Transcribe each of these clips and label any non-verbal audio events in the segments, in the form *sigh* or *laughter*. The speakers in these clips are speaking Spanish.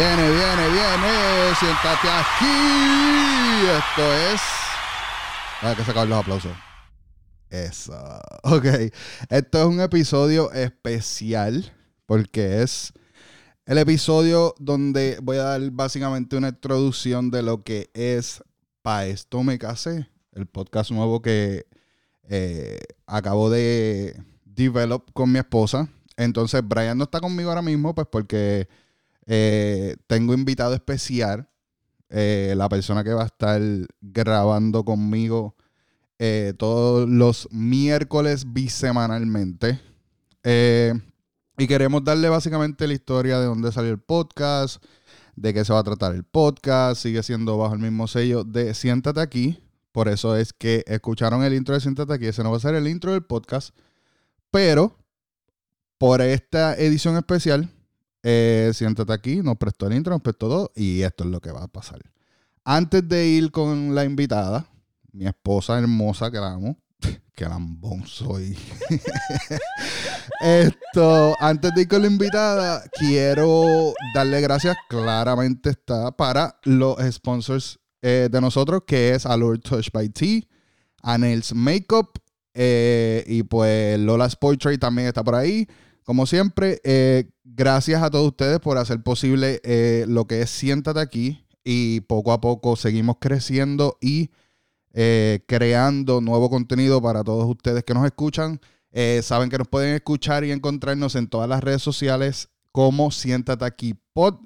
Viene, viene, viene. Siéntate aquí. Esto es. Hay que sacar los aplausos. Eso. *laughs* Ok. Esto es un episodio especial porque es el episodio donde voy a dar básicamente una introducción de lo que es Pa' esto me casé. El podcast nuevo que eh, acabo de develop con mi esposa. Entonces, Brian no está conmigo ahora mismo, pues porque eh, tengo invitado especial. eh, la persona que va a estar grabando conmigo eh, todos los miércoles bisemanalmente. Y queremos darle básicamente la historia de dónde salió el podcast, de qué se va a tratar el podcast. Sigue siendo bajo el mismo sello de Siéntate aquí. Por eso es que escucharon el intro de Siéntate aquí. Ese no va a ser el intro del podcast. Pero por esta edición especial, eh, Siéntate aquí, nos prestó el intro, nos prestó todo. Y esto es lo que va a pasar. Antes de ir con la invitada, mi esposa hermosa que la amo, *laughs* que lambón soy. *laughs* Esto, antes de ir con la invitada, quiero darle gracias, claramente está, para los sponsors eh, de nosotros, que es Allure Touch by T, Anels Makeup, eh, y pues Lola's Poetry también está por ahí. Como siempre, eh, gracias a todos ustedes por hacer posible eh, lo que es Siéntate aquí, y poco a poco seguimos creciendo y eh, creando nuevo contenido para todos ustedes que nos escuchan. Eh, saben que nos pueden escuchar y encontrarnos en todas las redes sociales como Siéntate aquí Pod.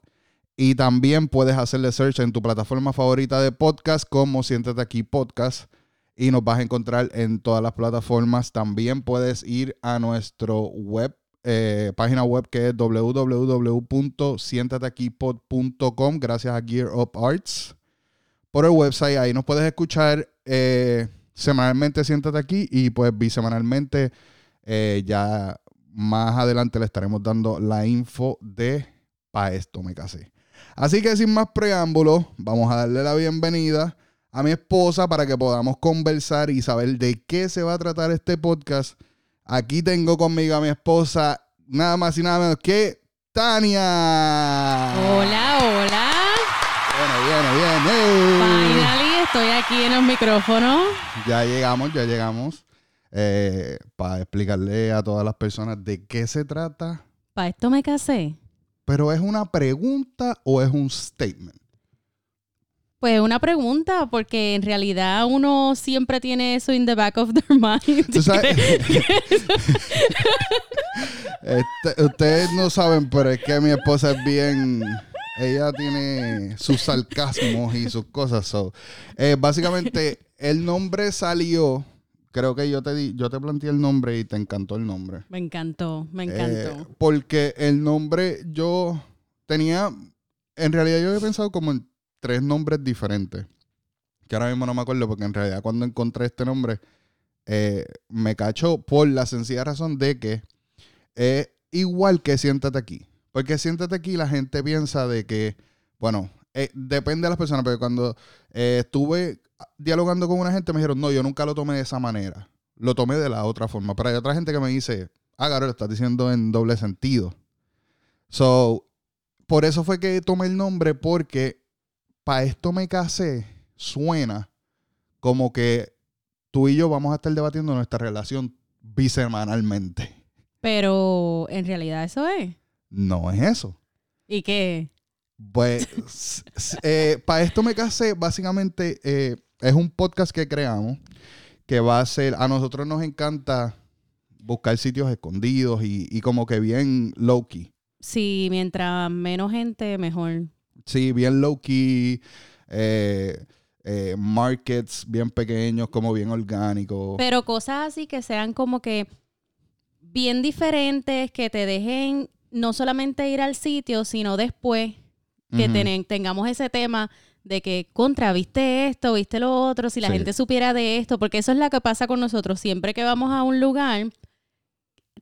Y también puedes hacerle search en tu plataforma favorita de podcast como Siéntate aquí Podcast. Y nos vas a encontrar en todas las plataformas. También puedes ir a nuestro web, eh, página web que es www.sientateaquipod.com gracias a Gear Up Arts por el website. Ahí nos puedes escuchar eh, semanalmente, siéntate aquí, y pues bisemanalmente, eh, ya más adelante le estaremos dando la info de Pa' esto me casé. Así que sin más preámbulos, vamos a darle la bienvenida a mi esposa para que podamos conversar y saber de qué se va a tratar este podcast. Aquí tengo conmigo a mi esposa, nada más y nada menos que Tania. Hola, hola. Viene, viene, viene. Finally, estoy aquí en los micrófonos. Ya llegamos, ya llegamos. eh, para explicarle a todas las personas de qué se trata. Para esto me casé. Pero es una pregunta o es un statement. Pues una pregunta, porque en realidad uno siempre tiene eso in the back of their *laughs* mind. Tú sabes- *laughs* Este, ustedes no saben, pero es que mi esposa es bien. Ella tiene sus sarcasmos y sus cosas. so, eh, básicamente, el nombre salió. Creo que yo te di, yo te planteé el nombre y te encantó el nombre. Me encantó, me Eh, encantó. porque el nombre yo tenía, en realidad yo había pensado como en tres nombres diferentes. Que ahora mismo no me acuerdo porque en realidad cuando encontré este nombre eh, me cachó por la sencilla razón de que es igual que siéntate aquí. Porque siéntate aquí la gente piensa de que, bueno, eh, depende de las personas, pero cuando eh, estuve dialogando con una gente me dijeron, no, yo nunca lo tomé de esa manera. Lo tomé de la otra forma. Pero hay otra gente que me dice, ah, claro, lo estás diciendo en doble sentido. So, por eso fue que tomé el nombre, porque para esto me casé, suena como que tú y yo vamos a estar debatiendo nuestra relación bisemanalmente. Pero en realidad eso es. No es eso. ¿Y qué? Pues, para esto me casé, básicamente eh, es un podcast que creamos que va a ser, a nosotros nos encanta buscar sitios escondidos y, y como que bien low-key. Si mientras menos gente, mejor. Sí, bien low-key, eh, eh, markets bien pequeños, como bien orgánicos. Pero cosas así que sean como que bien diferentes, que te dejen no solamente ir al sitio, sino después que tengamos ese tema de que contra, viste esto, viste lo otro, si la Sí. gente supiera de esto, porque eso es lo que pasa con nosotros. Siempre que vamos a un lugar,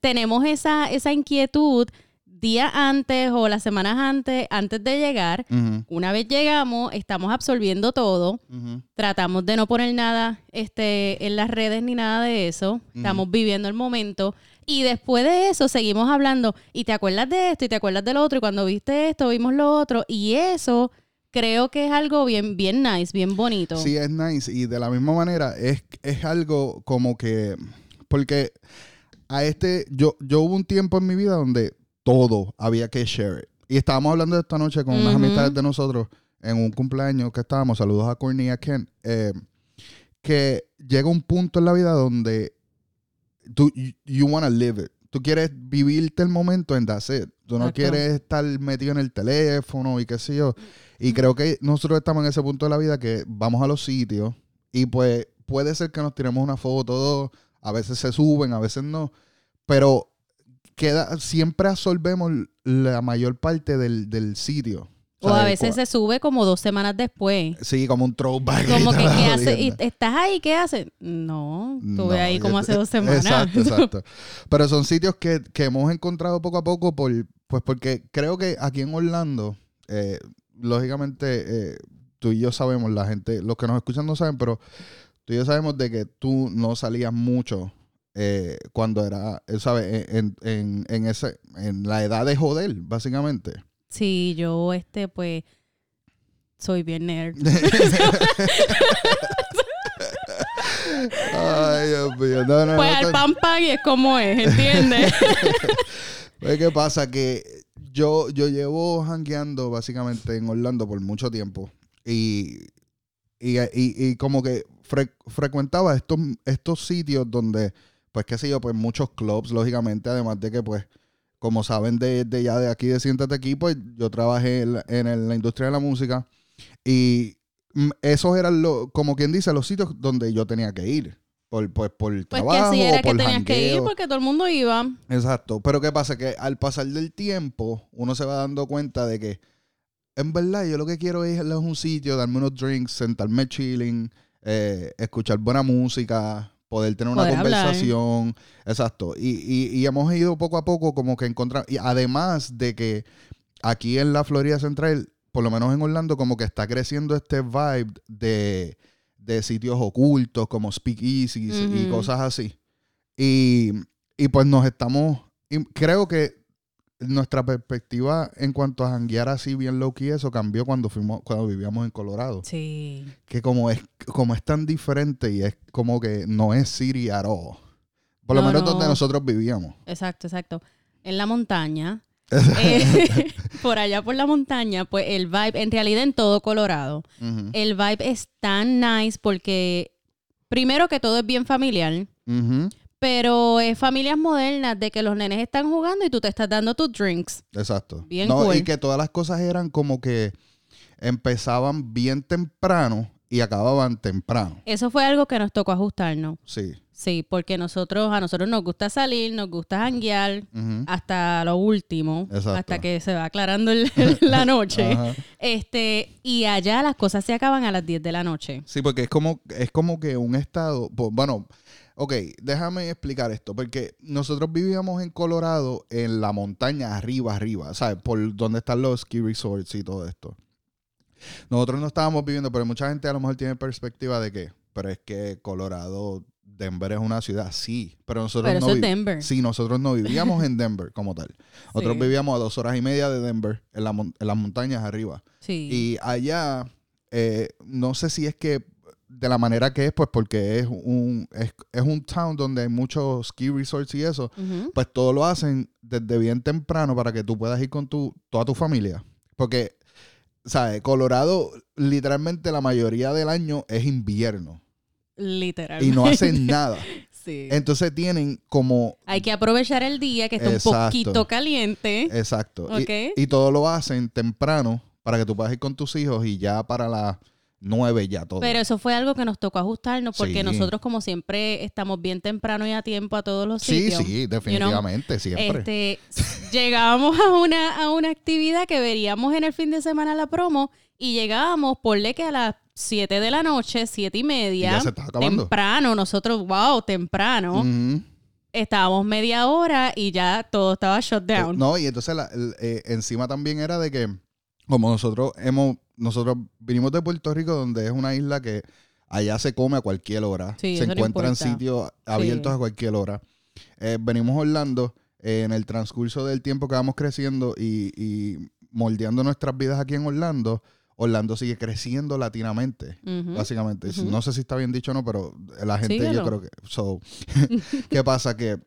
tenemos esa, esa inquietud días antes o las semanas antes, antes de llegar. Una vez llegamos, estamos absorbiendo todo. Tratamos de no poner nada este, en las redes ni nada de eso. Estamos viviendo el momento. Y después de eso seguimos hablando. Y te acuerdas de esto y te acuerdas del otro. Y cuando viste esto, vimos lo otro. Y eso creo que es algo bien, bien nice, bien bonito. Sí, es nice. Y de la misma manera, es, es algo como que. Porque a este. Yo, yo hubo un tiempo en mi vida donde todo había que share. it. Y estábamos hablando esta noche con unas amistades de nosotros en un cumpleaños que estábamos. Saludos a Courtney y a Ken. eh, que llega un punto en la vida donde tú, you, you wanna live it. Tú quieres vivirte el momento en that's it. Tú no Exacto. quieres estar metido en el teléfono y qué sé yo. Y creo que nosotros estamos en ese punto de la vida que vamos a los sitios y pues puede ser que nos tiremos una foto, dos, a veces se suben, a veces no, pero queda, siempre absorbemos la mayor parte del, del sitio. o a veces se sube como dos semanas después. Sí, como un throwback. Como que, *laughs* ¿qué hace? ¿Y jodienda. ¿Estás ahí? ¿Qué haces? No, estuve No, ahí como hace dos semanas. Exacto, *laughs* exacto. Pero son sitios que, que hemos encontrado poco a poco por, pues porque creo que aquí en Orlando, eh, lógicamente, eh, tú y yo sabemos, la gente, los que nos escuchan no saben, pero tú y yo sabemos de que tú no salías mucho eh, cuando era, eh, ¿sabes? En, en, en, ese, en la edad de joder, básicamente. Sí, yo, este, pues, soy bien nerd. *laughs* Ay, Dios mío. No, no, Pues no, al pan pan y es como es, ¿entiendes? *laughs* Pues, ¿Qué pasa? Que yo, yo llevo jangueando básicamente en Orlando por mucho tiempo. Y, y, y- y como que fre- frecuentaba estos, estos sitios donde, pues qué sé yo, pues muchos clubs, lógicamente, además de que pues, como saben de, de ya de aquí de Siéntate aquí, pues yo trabajé en la, en el- la industria de la música y esos eran, lo, como quien dice, los sitios donde yo tenía que ir. Por, pues, por Pues que trabajo, así era que por tenías que ir porque todo el mundo iba. Exacto. Pero ¿qué pasa? Que al pasar del tiempo, uno se va dando cuenta de que, en verdad, yo lo que quiero es ir a un sitio, darme unos drinks, sentarme chilling, eh, escuchar buena música, poder tener una hablar. conversación. Exacto. Y, y- y hemos ido poco a poco como que encontrar... Y además de que aquí en la Florida Central, por lo menos en Orlando, como que está creciendo este vibe de, de sitios ocultos como speakeasies y Ujú. cosas así. Y, y pues nos estamos... y creo que nuestra perspectiva en cuanto a janguear así bien low key, eso cambió cuando fuimos, cuando vivíamos en Colorado. Sí. Que como es, como es tan diferente y es como que no es city at all. Por lo No, menos no. donde nosotros vivíamos. Exacto, exacto. En la montaña. *laughs* eh, *laughs* por allá por la montaña, pues el vibe, en realidad en todo Colorado, el vibe es tan nice porque primero que todo es bien familiar, ujú, pero es familias modernas de que los nenes están jugando y tú te estás dando tus drinks. Exacto. Bien no, cool. Y que todas las cosas eran como que empezaban bien temprano y acababan temprano. Eso fue algo que nos tocó ajustarnos. Sí. Sí, porque nosotros, a nosotros nos gusta salir, nos gusta janguear hasta lo último, Exacto. hasta que se va aclarando el- *laughs* la noche. Este, y allá las cosas se acaban a las 10 de la noche. Sí, porque es como, es como que un estado. bueno, ok, déjame explicar esto. Porque nosotros vivíamos en Colorado, en la montaña, arriba, arriba, ¿sabes? Por donde están los ski resorts y todo esto. Nosotros no estábamos viviendo, pero mucha gente a lo mejor tiene perspectiva de que, pero es que Colorado, Denver es una ciudad, sí, pero nosotros Pero no eso Denver. Sí, nosotros no vivíamos en Denver como tal. *laughs* Nosotros Sí. vivíamos a dos horas y media de Denver, en, la mon- en las montañas arriba. Sí. Y allá, eh, no sé si es que de la manera que es, pues porque es un, es, es un town donde hay muchos ski resorts y eso, pues todo lo hacen desde bien temprano para que tú puedas ir con tu, toda tu familia. Porque, ¿sabes? Colorado, literalmente la mayoría del año es invierno Literalmente. y no hacen nada. *laughs* Sí. Entonces tienen como... Hay que aprovechar el día que está Exacto. un poquito caliente. Exacto. Y- Ok. Y, todo lo hacen temprano para que tú puedas ir con tus hijos y ya para las nueve ya todo. Pero eso fue algo que nos tocó ajustarnos porque Sí. nosotros como siempre estamos bien temprano y a tiempo a todos los sí, sitios. sí, definitivamente, siempre. Este, llegábamos a una, a una actividad que veríamos en el fin de semana la promo y llegábamos, ponle que a las 7 de la noche, siete y media, Y ya se estaba acabando. temprano, nosotros, wow, temprano, estábamos media hora y ya todo estaba shut down. No, y entonces la- el- eh, encima también era de que, como nosotros hemos, nosotros vinimos de Puerto Rico, donde es una isla que allá se come a cualquier hora. Sí, se no encuentran importa. sitios abiertos a cualquier hora. Eh, venimos a Orlando eh, en el transcurso del tiempo que vamos creciendo y, y moldeando nuestras vidas aquí en Orlando. Orlando sigue creciendo latinamente, básicamente. No sé si está bien dicho o no, pero la gente yo creo que... So, *laughs* ¿Qué pasa? Que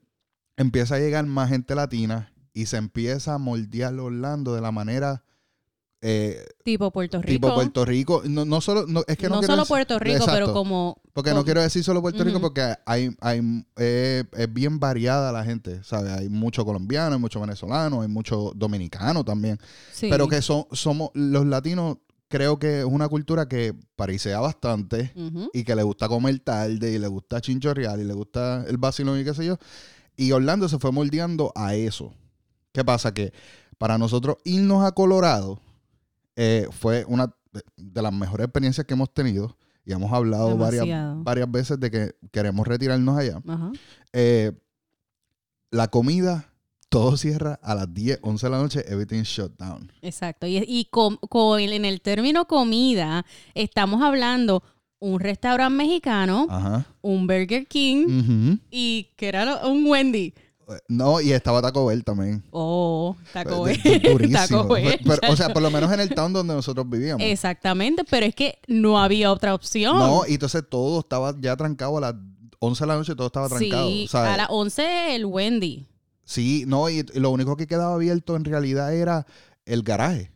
empieza a llegar más gente latina y se empieza a moldear Orlando de la manera eh, Tipo Puerto Rico. tipo Puerto Rico. No, no solo, no, es que no, solo Puerto Rico, Exacto. pero como... Porque no quiero decir solo Puerto Rico porque hay, hay eh, es bien variada la gente, ¿sabes? Hay mucho colombiano, hay mucho venezolano, hay mucho dominicano también. sí. Pero que son, somos, los latinos creo que es una cultura que parisea bastante y que le gusta comer tarde y le gusta chinchorrear y le gusta el vacilón y qué sé yo. Y Orlando se fue moldeando a eso. ¿Qué pasa? Que para nosotros irnos a Colorado eh, fue una de- las mejores experiencias que hemos tenido y hemos hablado varias, Demasiado. varias veces de que queremos retirarnos allá. Ajá. Eh, la comida, todo cierra a las 10, 11 de la noche, everything shut down. Exacto. Y, y com- co- en el término comida, estamos hablando un restaurante mexicano, Ajá. un Burger King y que era un Wendy. No, y estaba Taco Bell también. Oh, Taco Eh, Bell. *laughs* du- durísimo. Taco Bell. Pero, o sea, por lo menos en el town donde nosotros vivíamos. Exactamente, pero es que no había otra opción. No, y entonces todo estaba ya trancado a las 11 de la noche, todo estaba trancado. sí, ¿sabes? a las 11 el Wendy. Sí, no, y, y lo único que quedaba abierto en realidad era el garaje.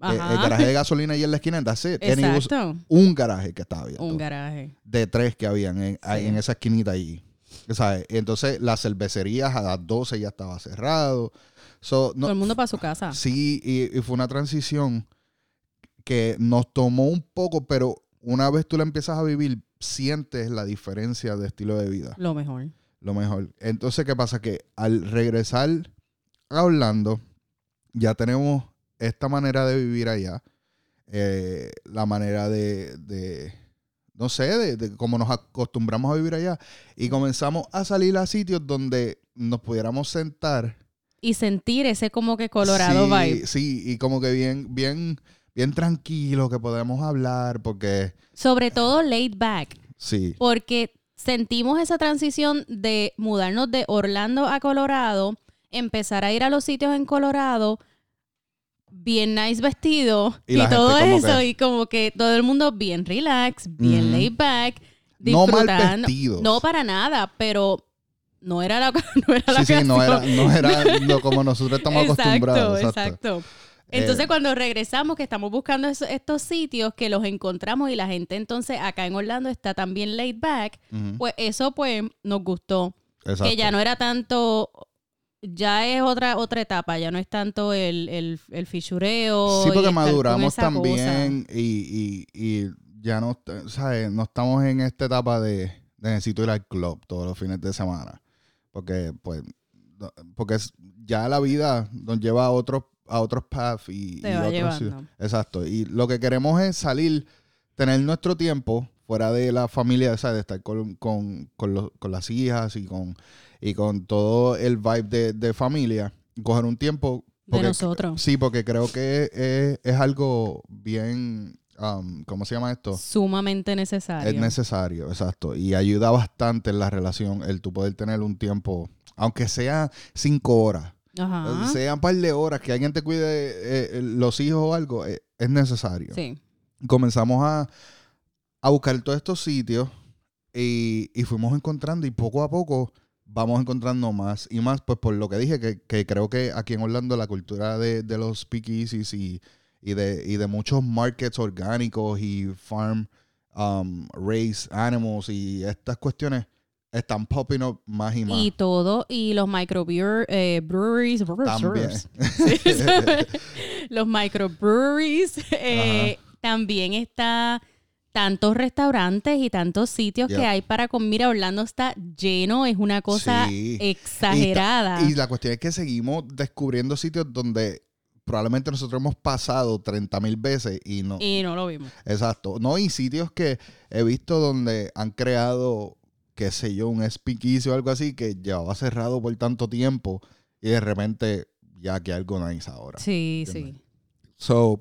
Eh, El, Ajá. garaje de gasolina ahí en la esquina, was Exacto. un garaje que estaba abierto. Un garaje. de tres que habían en, ahí Sí. en esa esquinita allí. ¿Sabes? Entonces las cervecerías a las 12 ya estaba cerrado. So, no, Todo el mundo para su casa. Sí, y, y fue una transición que nos tomó un poco, pero una vez tú la empiezas a vivir, sientes la diferencia de estilo de vida. Lo mejor. Lo mejor. Entonces, ¿qué pasa? Que al regresar a Orlando, ya tenemos esta manera de vivir allá. eh, la manera de, de- no sé, de, de cómo nos acostumbramos a vivir allá. Y comenzamos a salir a sitios donde nos pudiéramos sentar Y sentir ese como que Colorado sí, vibe. Sí, y como que bien, bien, bien tranquilo que podemos hablar, porque Sobre todo laid back. sí, Porque sentimos esa transición de mudarnos de Orlando a Colorado, empezar a ir a los sitios en Colorado, bien nice vestido Y todo eso, que- y como que todo el mundo bien relax, bien laid back, no mal disfrutando. vestidos. No para nada, pero no era la, *laughs* no era la sí, sí, no era, no era lo como nosotros estamos *laughs* acostumbrados. Exacto, Exacto. Entonces, Eh, cuando regresamos, que estamos buscando estos sitios, que los encontramos y la gente entonces acá en Orlando está también laid back, pues eso pues nos gustó. exacto. Que ya no era tanto, ya es otra otra etapa, ya no es tanto el, el, el fichureo. Sí, porque maduramos también y, y, y ya no, ¿sabes? no estamos en esta etapa de, de necesito ir al club todos los fines de semana. Porque, pues, porque es- ya la vida nos lleva a otros a otros paths y, Te y va otros llevando. Exacto. Y lo que queremos es salir, tener nuestro tiempo fuera de la familia, ¿sabes? De estar con, con, con, los- con las hijas y con, y con todo el vibe de, de familia. Coger un tiempo. De nosotros. Sí, porque creo que es, es algo bien, um, ¿cómo se llama esto? Sumamente necesario. Es necesario, exacto. Y ayuda bastante en la relación el tú poder tener un tiempo, aunque sea cinco horas, Ajá. sea un par de horas, que alguien te cuide eh, eh, los hijos o algo, eh, es necesario. Sí. Comenzamos a, a buscar todos estos sitios y, y fuimos encontrando y poco a poco vamos encontrando más y más, pues por lo que dije, que, que creo que aquí en Orlando la cultura de, de los speakeasies y, y, de, y de muchos markets orgánicos y farm um, raised animals y estas cuestiones están popping up más y más. Y todo, y los microbreweries, eh, breweries, También. *laughs* Los microbreweries, eh, también está tantos restaurantes y tantos sitios que hay para comer. Mira, Orlando está lleno, es una cosa Sí. exagerada. Y la cuestión es que seguimos descubriendo sitios donde probablemente nosotros hemos pasado 30 mil veces y no. Y no lo vimos. Exacto. No, y sitios que he visto donde han creado qué sé yo, un speakeasy o algo así que llevaba cerrado por tanto tiempo y de repente ya que algo nice ahora. Sí, ¿entiendes? sí. So,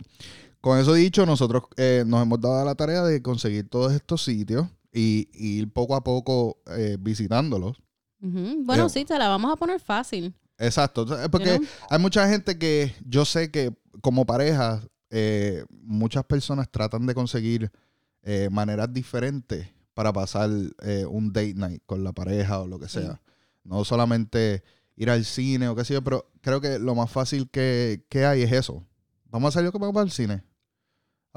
con eso dicho, nosotros eh, nos hemos dado la tarea de conseguir todos estos sitios y, y ir poco a poco eh, visitándolos. Bueno, sí, te la vamos a poner fácil. Exacto, porque You know? hay mucha gente que yo sé que como pareja, eh, muchas personas tratan de conseguir eh, maneras diferentes para pasar eh, un date night con la pareja o lo que Sí. sea. No solamente ir al cine o qué sé yo, pero creo que lo más fácil que, que hay es eso. Vamos a salir que vamos para el cine.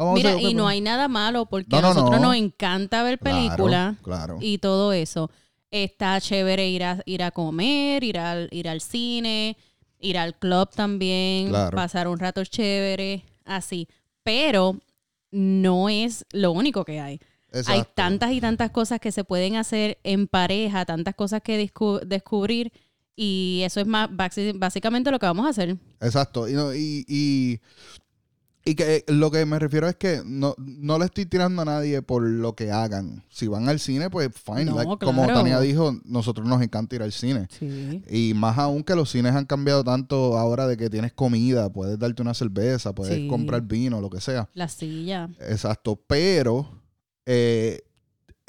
Vamos Mira, y no hay nada malo porque No, a no, nosotros no. nos encanta ver películas Claro. y todo eso. Está chévere ir a, ir a comer, ir al, ir al cine, ir al club también, Claro. pasar un rato chévere, así. Pero no es lo único que hay. Hay tantas y tantas cosas que se pueden hacer en pareja, tantas cosas que descubrir y eso es más básicamente lo que vamos a hacer. Exacto. Y, no- y, y, y que lo que me refiero es que no, no le estoy tirando a nadie por lo que hagan. Si van al cine, pues fine. No, Like, Como. Tania dijo, nosotros nos encanta ir al cine. Sí. Y más aún que los cines han cambiado tanto ahora de que tienes comida, puedes darte una cerveza, puedes Sí. comprar vino, lo que sea. La silla. Exacto. Pero eh,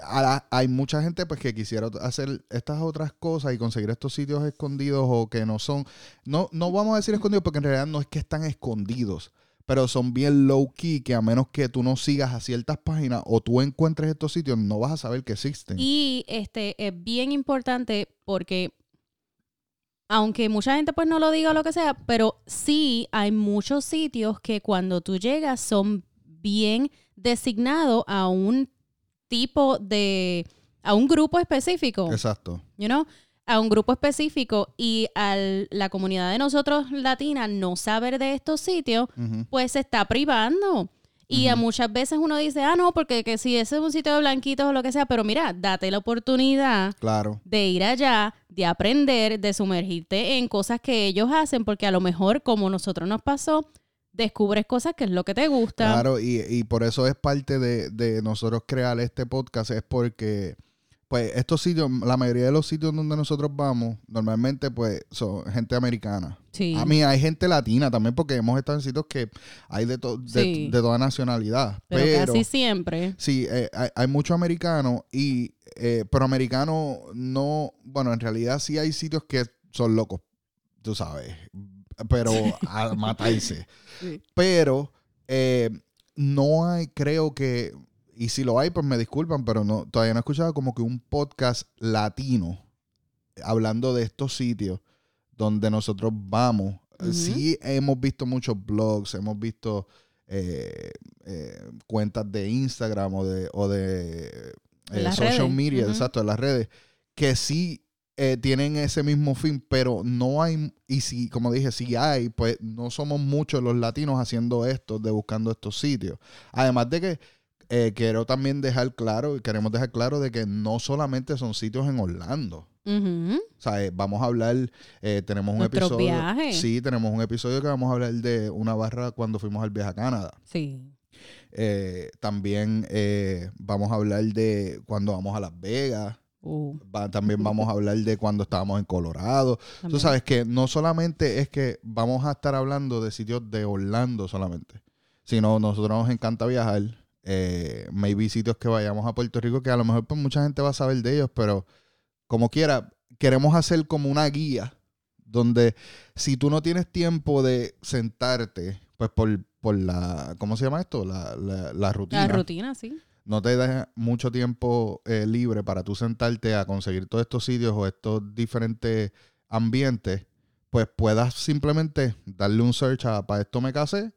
a la- hay mucha gente pues que quisiera hacer estas otras cosas y conseguir estos sitios escondidos o que no son, no, no vamos a decir escondidos porque en realidad no es que están escondidos, pero son bien low key que a menos que tú no sigas a ciertas páginas o tú encuentres estos sitios no vas a saber que existen. Y este es bien importante porque aunque mucha gente pues no lo diga o lo que sea, pero sí hay muchos sitios que cuando tú llegas son bien designados a un tipo de a un grupo específico, Exacto. you know, a un grupo específico y a la comunidad de nosotros latina no saber de estos sitios, pues se está privando. Y a Ujú. muchas veces uno dice, ah, no, porque que si ese es un sitio de blanquitos o lo que sea, pero mira, date la oportunidad Claro. de ir allá, de aprender, de sumergirte en cosas que ellos hacen, porque a lo mejor, como nosotros nos pasó, descubres cosas que es lo que te gusta. Claro, y, y por eso es parte de, de nosotros crear este podcast, es porque, pues, estos sitios, la mayoría de los sitios donde nosotros vamos, normalmente, pues, son gente americana. Sí. A mí hay gente latina también, porque hemos estado en sitios que hay de, to- de, Sí. de toda nacionalidad. pero, Pero, casi siempre. sí, eh, hay, hay mucho americano, y, eh, pero americano no, bueno, en realidad sí hay sitios que son locos, tú sabes, pero a matarse. *laughs* Sí. Pero eh, no hay, creo que, y si lo hay, pues me disculpan, pero no, todavía no he escuchado como que un podcast latino hablando de estos sitios donde nosotros vamos. Sí hemos visto muchos blogs, hemos visto eh, eh, cuentas de Instagram o de, o de eh, social redes. media, exacto, en las redes, que sí tienen ese mismo fin, pero no hay, y si, como dije, si hay, pues no somos muchos los latinos haciendo esto, de buscando estos sitios. Además de que eh, quiero también dejar claro, queremos dejar claro de que no solamente son sitios en Orlando. O sea, eh, vamos a hablar, eh, tenemos un episodio. viajes. Sí, tenemos un episodio que vamos a hablar de una barra cuando fuimos al viaje a Canadá. Sí. Eh, también vamos a hablar de cuando vamos a Las Vegas. Uh, Va- también vamos a hablar de cuando estábamos en Colorado. Tú también. sabes que no solamente es que vamos a estar hablando de sitios de Orlando solamente, sino nosotros nos encanta viajar. Eh, maybe sitios que vayamos a Puerto Rico que a lo mejor pues mucha gente va a saber de ellos, pero como quiera, queremos hacer como una guía donde si tú no tienes tiempo de sentarte, pues por, por la, ¿cómo se llama esto? La, la, la rutina La rutina, sí. no te deja mucho tiempo eh, libre para tú sentarte a conseguir todos estos sitios o estos diferentes ambientes, pues puedas simplemente darle un search a para esto me casé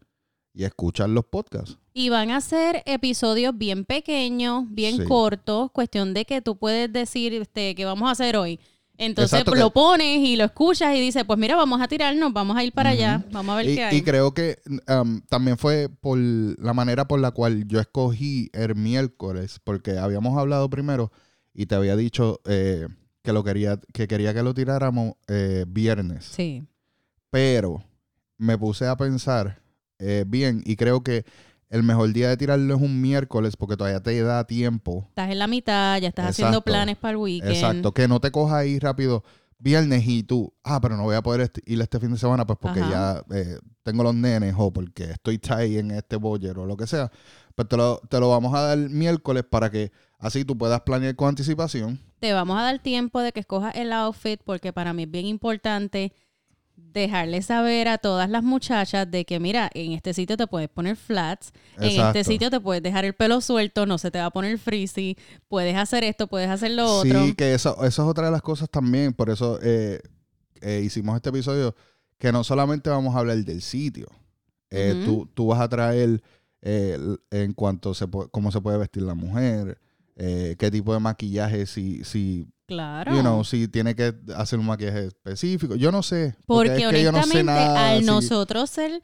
y escuchar los podcasts. Y van a ser episodios bien pequeños, bien Sí. cortos, cuestión de que tú puedes decir este, que vamos a hacer hoy. Entonces Exacto, pues, que- lo pones y lo escuchas y dices, pues mira, vamos a tirarnos, vamos a ir para allá, vamos a ver Y, qué hay. y creo que um, también fue por la manera por la cual yo escogí el miércoles, porque habíamos hablado primero y te había dicho eh, que lo quería, que quería que lo tiráramos eh, viernes. Sí. Pero me puse a pensar eh, bien y creo que el mejor día de tirarlo es un miércoles porque todavía te da tiempo. Estás en la mitad, ya estás haciendo planes para el weekend. Exacto, que no te cojas ahí rápido viernes y tú, ah, pero no voy a poder est- ir este fin de semana pues porque Ajá. ya eh, tengo los nenes o porque estoy tight en este boller o lo que sea. Pues te lo, te lo vamos a dar miércoles para que así tú puedas planear con anticipación. Te vamos a dar tiempo de que escojas el outfit porque para mí es bien importante dejarle saber a todas las muchachas de que mira, en este sitio te puedes poner flats, en este sitio te puedes dejar el pelo suelto, no se te va a poner frizzy, puedes hacer esto, puedes hacer lo otro. Sí, que eso, eso es otra de las cosas también. Por eso eh, eh, hicimos este episodio que no solamente vamos a hablar del sitio. Eh, tú, tú vas a traer en cuanto se cómo se puede vestir la mujer, qué tipo de maquillaje, si, si, Claro. you know, si tiene que hacer un maquillaje específico. Yo no sé. Porque, es que yo no sé honestamente, nada, al nosotros ser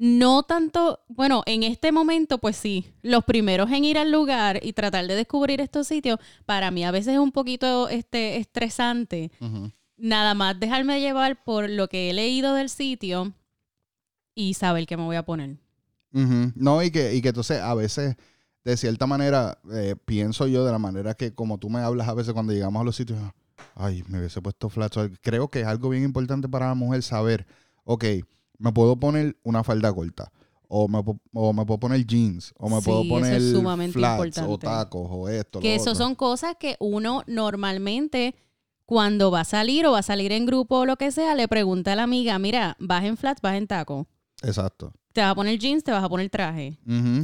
no tanto, bueno, en este momento, pues sí, los primeros en ir al lugar y tratar de descubrir estos sitios, para mí a veces es un poquito este, estresante. Nada más dejarme llevar por lo que he leído del sitio y saber qué me voy a poner. No, y que, y que entonces a veces, de cierta manera, eh, pienso yo de la manera que como tú me hablas a veces cuando llegamos a los sitios, ay, me hubiese puesto flat. So, Creo que es algo bien importante para la mujer saber, ok, me puedo poner una falda corta, o me, o me puedo poner jeans, o me Sí, puedo poner es sumamente flats, o importante. tacos, o esto, Que eso otro. son cosas que uno normalmente cuando va a salir o va a salir en grupo o lo que sea, le pregunta a la amiga, mira, vas en flats, vas en taco. Exacto. Te vas a poner jeans, te vas a poner traje.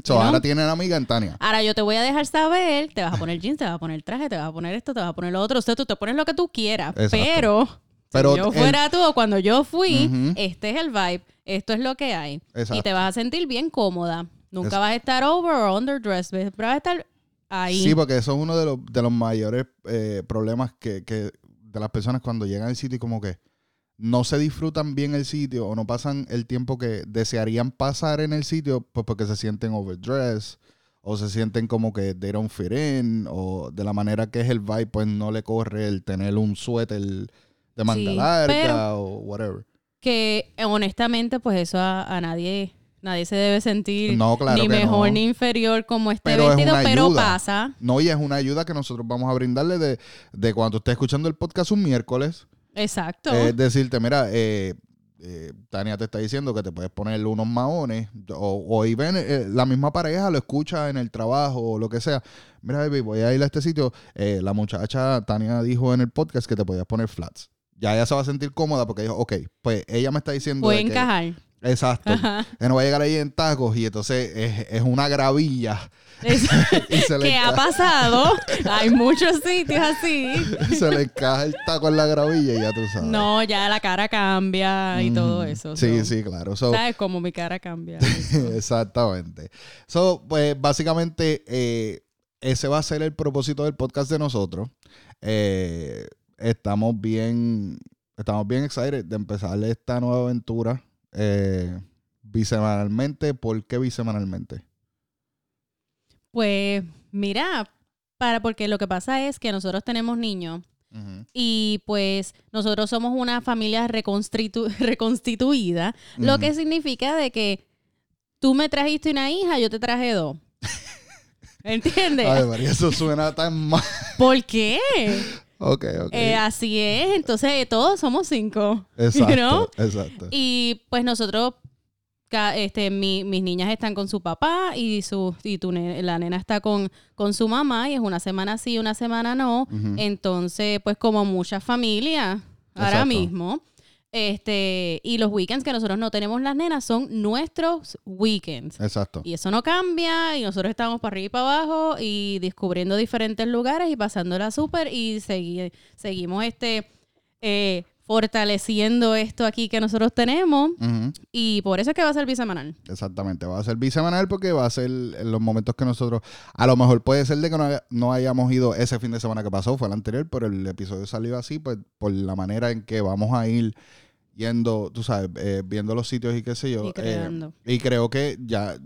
So, ¿No? Ahora tienen amiga en Tania. Ahora yo te voy a dejar saber, te vas a poner jeans, te vas a poner traje, te vas a poner esto, te vas a poner lo otro. O sea, tú te pones lo que tú quieras. Exacto. Pero, Pero si yo el- fuera tú o cuando yo fui, este es el vibe, esto es lo que hay. Exacto. Y te vas a sentir bien cómoda. Nunca vas a estar over o underdressed, vas a estar ahí. Sí, porque eso es uno de los, de los mayores eh, problemas que, que de las personas cuando llegan al sitio y como que no se disfrutan bien el sitio o no pasan el tiempo que desearían pasar en el sitio, pues porque se sienten overdressed o se sienten como que they don't fit in o de la manera que es el vibe, pues no le corre el tener un suéter de manga Sí, larga o whatever. que eh, honestamente, pues eso a, a nadie, nadie se debe sentir No, claro ni mejor no. ni inferior como este Pero vestido, pero pasa. No, y es una ayuda que nosotros vamos a brindarle de, de cuando estés escuchando el podcast un miércoles. Exacto. Es decirte, mira, eh, eh, Tania te está diciendo que te puedes poner unos maones, o, o even, eh, la misma pareja lo escucha en el trabajo o lo que sea. Mira, baby, voy a ir a este sitio. Eh, la muchacha Tania dijo en el podcast que te podías poner flats. Ya ella se va a sentir cómoda porque dijo, ok, pues ella me está diciendo. Puede de que- encajar. Exacto. Que no va a llegar ahí en tacos y entonces es, es una gravilla. Es- *laughs* Y se *laughs* le, que ha pasado. Hay muchos sitios así. *laughs* se le encaja el taco en la gravilla y ya tú sabes. No, ya la cara cambia y todo eso. Sí, so, sí, claro. So, ¿Sabes cómo mi cara cambia? Exactamente. So, pues básicamente eh, ese va a ser el propósito del podcast de nosotros. Eh, estamos bien, estamos bien excited de empezar esta nueva aventura eh, bisemanalmente. ¿Por qué bisemanalmente? Pues mira, para porque lo que pasa es que nosotros tenemos niños y pues nosotros somos una familia reconstitu- *laughs* reconstituida, lo que significa de que tú me trajiste una hija, yo te traje dos. *laughs* ¿Entiendes? Ay, María, eso suena tan mal. ¿Por qué? Ok, ok. Eh, así es, entonces todos somos cinco. *laughs* exacto, you know? exacto. Y pues nosotros, este, mi- mis niñas están con su papá y su y tu la nena está con, con su mamá y es una semana sí, una semana no. Entonces, pues como muchas familias ahora mismo, este, y los weekends que nosotros no tenemos las nenas son nuestros weekends. Exacto. Y eso no cambia y nosotros estamos para arriba y para abajo y descubriendo diferentes lugares y pasándola súper y segui- seguimos este eh, fortaleciendo esto aquí que nosotros tenemos y por eso es que va a ser bisemanal. Exactamente, va a ser bisemanal porque va a ser en los momentos que nosotros, a lo mejor puede ser de que no, haya- no hayamos ido ese fin de semana que pasó, fue el anterior, pero el episodio salió así, pues por la manera en que vamos a ir yendo, tú sabes, eh, viendo los sitios y qué sé yo. Y eh, creando. y creo que ya,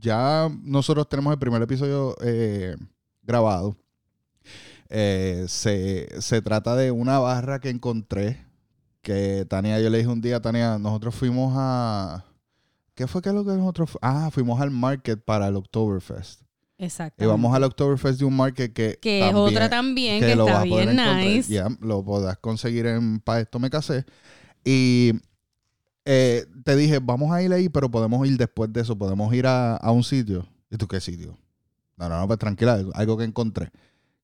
ya nosotros tenemos el primer episodio eh, grabado. Se, se trata de una barra que encontré. Que Tania, yo le dije un día, Tania, nosotros fuimos a. ¿Qué fue que lo que nosotros... fu- Ah, fuimos al market para el Oktoberfest. Exacto. Y vamos al Oktoberfest de un market que... Que es otra también, que, lo está vas a poder bien nice. Ya, lo podrás conseguir en Pa' Esto Me Casé. Y eh, te dije, vamos a ir ahí, pero podemos ir después de eso. Podemos ir a, a un sitio. ¿Y tú qué sitio? No, no, no, pues tranquila. Algo que encontré.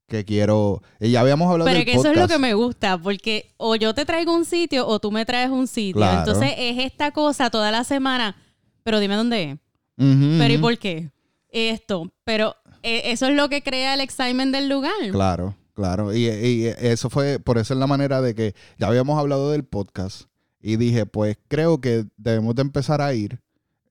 Que quiero... Y ya habíamos hablado Pero del que eso es lo que me gusta, porque o yo te traigo un sitio o tú me traes un sitio. Claro. Entonces es esta cosa toda la semana. Pero dime dónde es. Pero ¿y por qué? Esto. Pero eh, eso es lo que crea el excitement del lugar. Claro, claro. Y, y eso fue, por eso es la manera de que ya habíamos hablado del podcast y dije, pues creo que debemos de empezar a ir,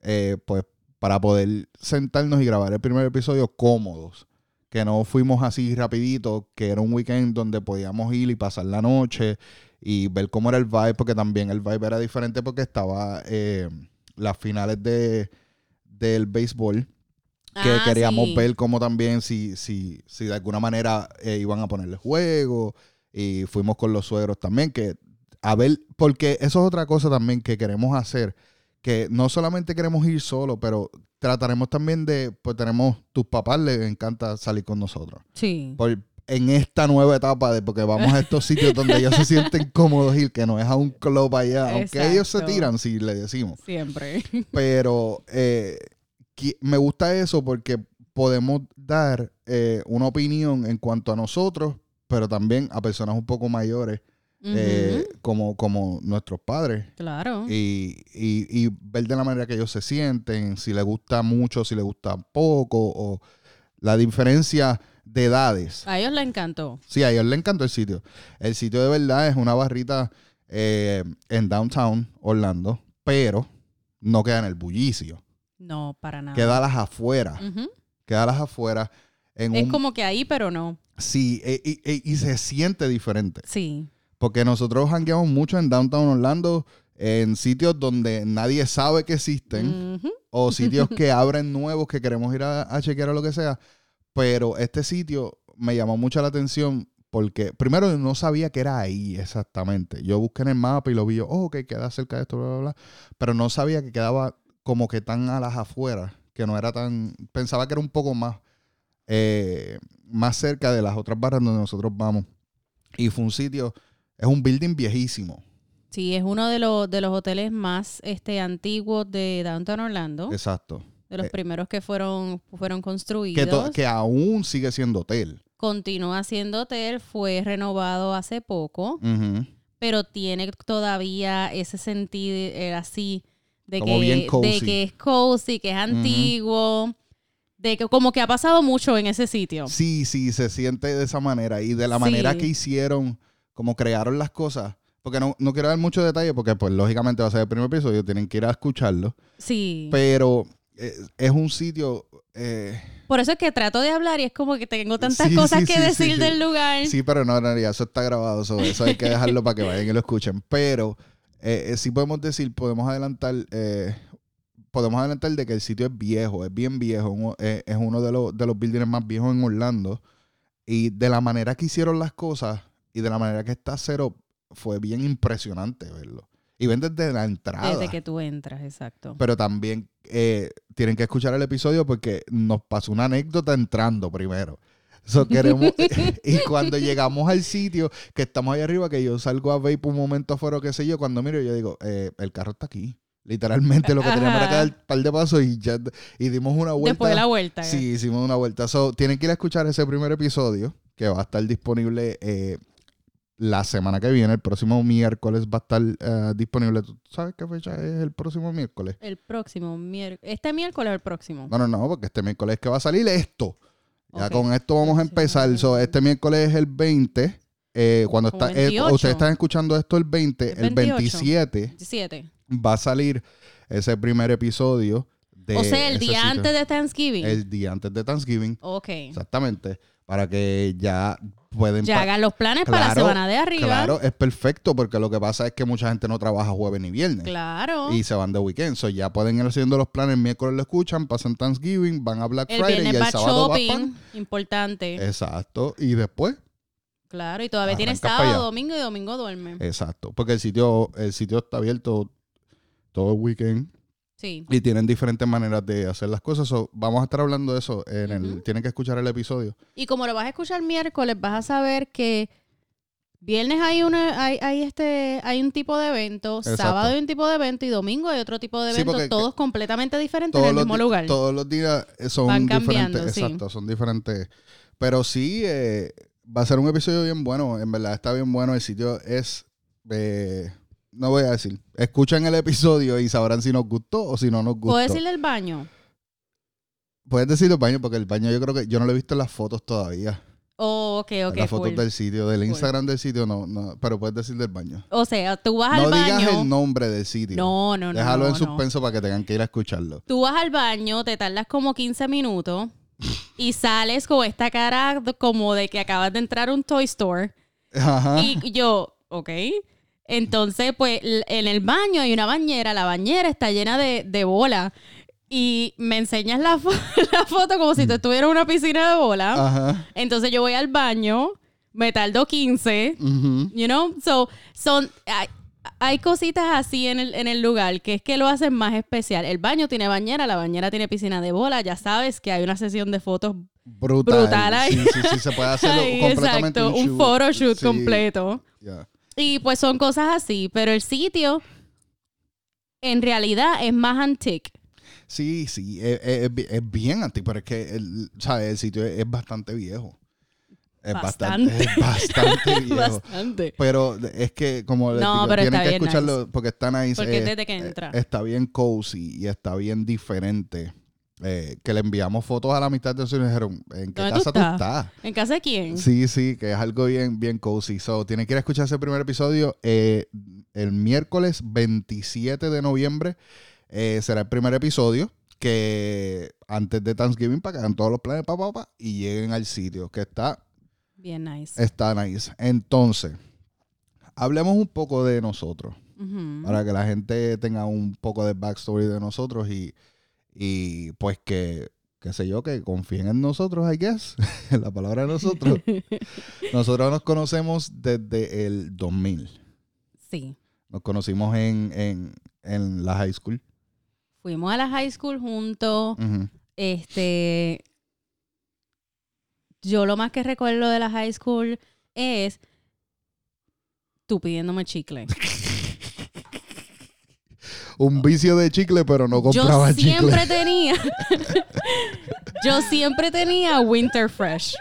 eh, pues para poder sentarnos y grabar el primer episodio cómodos. Que no fuimos así rapidito, que era un weekend donde podíamos ir y pasar la noche y ver cómo era el vibe, porque también el vibe era diferente porque estaba eh, las finales de, del béisbol que Ah, queríamos sí. ver cómo también si, si, si de alguna manera eh, iban a ponerle juego y fuimos con los suegros también que a ver porque eso es otra cosa también que queremos hacer que no solamente queremos ir solo pero trataremos también de pues tenemos tus papás les encanta salir con nosotros Sí. por, en esta nueva etapa de porque vamos a estos sitios donde ellos se sienten cómodos ir que no es a un club allá aunque ellos se tiran si le decimos Siempre. pero eh, me gusta eso porque podemos dar eh, una opinión en cuanto a nosotros, pero también a personas un poco mayores, eh, como, como nuestros padres. claro. Y, y- y ver de la manera que ellos se sienten, si les gusta mucho, si les gusta poco, o la diferencia de edades. A ellos les encantó. Sí, a ellos les encantó el sitio. El sitio de verdad es una barrita eh, en downtown Orlando, pero no queda en el bullicio. No, para nada. Queda a las afueras. Ujú. Queda a las afueras. En Es un, como que ahí, pero no. Sí, e- y, y- y se siente diferente. Sí. Porque nosotros hangueamos mucho en downtown Orlando, en sitios donde nadie sabe que existen, Ujú. o *laughs* sitios que abren nuevos que queremos ir a, a chequear o lo que sea. Pero este sitio me llamó mucho la atención porque, primero, no sabía que era ahí exactamente. Yo busqué en el mapa y lo vi, yo, oh, ok, queda cerca de esto, bla, bla, bla. Pero no sabía que quedaba como que tan a las afueras, que no era tan. Pensaba que era un poco más, eh, más cerca de las otras barras donde nosotros vamos. Y fue un sitio, es un building viejísimo. Sí, es uno de los, de los hoteles más este, antiguos de Downtown Orlando. Exacto. de los eh, primeros que fueron, fueron construidos. que aún sigue siendo hotel. Continúa siendo hotel, fue renovado hace poco, pero tiene todavía ese sentido eh, así de Como que, bien cozy. de que es cozy, que es antiguo, de que como que ha pasado mucho en ese sitio. Sí, sí, se siente de esa manera. Y de la Sí. manera que hicieron, como crearon las cosas. Porque no, no quiero dar mucho detalle, porque pues lógicamente va a ser el primer episodio, tienen que ir a escucharlo. Sí. Pero eh, es un sitio... eh, Por eso es que trato de hablar y es como que tengo tantas Sí, cosas sí, que sí, decir del lugar. sí, pero no, en realidad eso está grabado, so, eso hay que dejarlo para que vayan y lo escuchen. Pero eh, sí podemos decir, podemos adelantar... eh, Podemos adelantar de que el sitio es viejo, es bien viejo, es uno de los, de los buildings más viejos en Orlando. Y de la manera que hicieron las cosas y de la manera que está cero, fue bien impresionante verlo. Y ven desde la entrada. Desde que tú entras, exacto. Pero también eh, tienen que escuchar el episodio porque nos pasó una anécdota entrando primero. So, *laughs* queremos, *laughs* y cuando llegamos al sitio, que estamos ahí arriba, que yo salgo a vape un momento afuera, qué sé yo, cuando miro, yo digo, eh, el carro está aquí. Literalmente lo que teníamos era que dar un par de pasos y ya y dimos una vuelta. Después de la vuelta. Sí, hicimos una vuelta. So, tienen que ir a escuchar ese primer episodio que va a estar disponible eh, la semana que viene. El próximo miércoles va a estar eh, disponible. ¿Tú sabes qué fecha es el próximo miércoles? El próximo miércoles. ¿Este miércoles o el próximo? No, no, no, porque este miércoles es que va a salir esto. Ya con esto vamos a empezar. So, este miércoles es el 20. eh, cuando Como está, eh, 28. ustedes están escuchando esto el 20, El el 28. 27 17. va a salir ese primer episodio. De o sea, el día sitio. antes de Thanksgiving. El día antes de Thanksgiving. ok. Exactamente. Para que ya pueden... Ya hagan los planes para la semana de arriba. Claro, es perfecto porque lo que pasa es que mucha gente no trabaja jueves ni viernes. Claro. Y se van de weekend. So ya pueden ir haciendo los planes. El miércoles lo escuchan, pasan Thanksgiving, van a Black el Friday y el va sábado va shopping. pan. Importante. Exacto. Y después, claro. Y todavía allá. sábado, domingo y domingo duerme. exacto. Porque el sitio, el sitio está abierto todo el weekend. Sí. y tienen diferentes maneras de hacer las cosas. So, vamos a estar hablando de eso. En el, tienen que escuchar el episodio. Y como lo vas a escuchar miércoles, vas a saber que viernes hay una, hay, hay este, hay un tipo de evento, Exacto. sábado hay un tipo de evento y domingo hay otro tipo de evento, todos completamente diferentes en el mismo lugar. todos los días eh, son Van diferentes. cambiando, sí. Exacto, son diferentes. Pero sí, eh, va a ser un episodio bien bueno. En verdad está bien bueno. El sitio es. eh, no voy a decir. Escuchan el episodio y sabrán si nos gustó o si no nos gustó. ¿Puedo decirle el baño? Puedes decir el baño, porque el baño yo creo que yo no lo he visto en las fotos todavía. Oh, ok, ok, las fotos cool. del sitio, del Cool. Instagram del sitio, no, no, pero puedes decir del baño. O sea, tú vas No al digas baño. el nombre del sitio. No, no, no. Déjalo en no. suspenso para que tengan que ir a escucharlo. Tú vas al baño, te tardas como 15 minutos y sales con esta cara como de que acabas de entrar a un Toy Store. Ajá. Y yo, ok. Entonces, pues en el baño hay una bañera, la bañera está llena de, de bola. Y me enseñas la, fo- *laughs* la foto como si tú estuvieras en una piscina de bola. Ajá. Entonces yo voy al baño, me tardo 15, Ujú. you know? So, son, hay, hay cositas así en el, en el lugar que es que lo hacen más especial. El baño tiene bañera, la bañera tiene piscina de bola, ya sabes que hay una sesión de fotos Brutal. Brutal ahí. Sí, sí, sí, se puede hacerlo *laughs* ahí, completamente exacto, un shoot. photoshoot Sí, completo. ya. Y pues son cosas así, pero el sitio en realidad es más antique. Sí, sí, es, es- es bi- es bien antiguo, pero es que el, ¿sabes? el sitio es, es bastante viejo. Es bastante, Bastante. es bastante *laughs* viejo. Bastante. Pero es que, como les No, digo, tienen que escucharlo nice. porque está nice. Porque eh, desde que eh, entra. está bien cozy y está bien diferente. Eh, que le enviamos fotos a la mitad de y dijeron, ¿en qué ¿Dónde casa tú tú estás? ¿En casa de quién? Sí, sí, que es algo bien, bien cozy. So, tienen que ir a escuchar ese primer episodio eh, el miércoles 27 de noviembre. eh, será el primer episodio que antes de Thanksgiving para que hagan todos los planes pa, pa, pa, y lleguen al sitio que está, Bien nice. está nice. Entonces, hablemos un poco de nosotros para que la gente tenga un poco de backstory de nosotros y, y pues que, qué sé yo, que confíen en nosotros, I guess, *laughs* en la palabra de nosotros. *laughs* Nosotros nos conocemos desde el 2000. Sí. Nos conocimos en, en, en la high school. Fuimos a la high school juntos. Este. Yo lo más que recuerdo de la high school es tú pidiéndome chicle. *laughs* Un vicio de chicle, pero no compraba Yo siempre chicle. tenía. *laughs* yo siempre tenía Winter Fresh.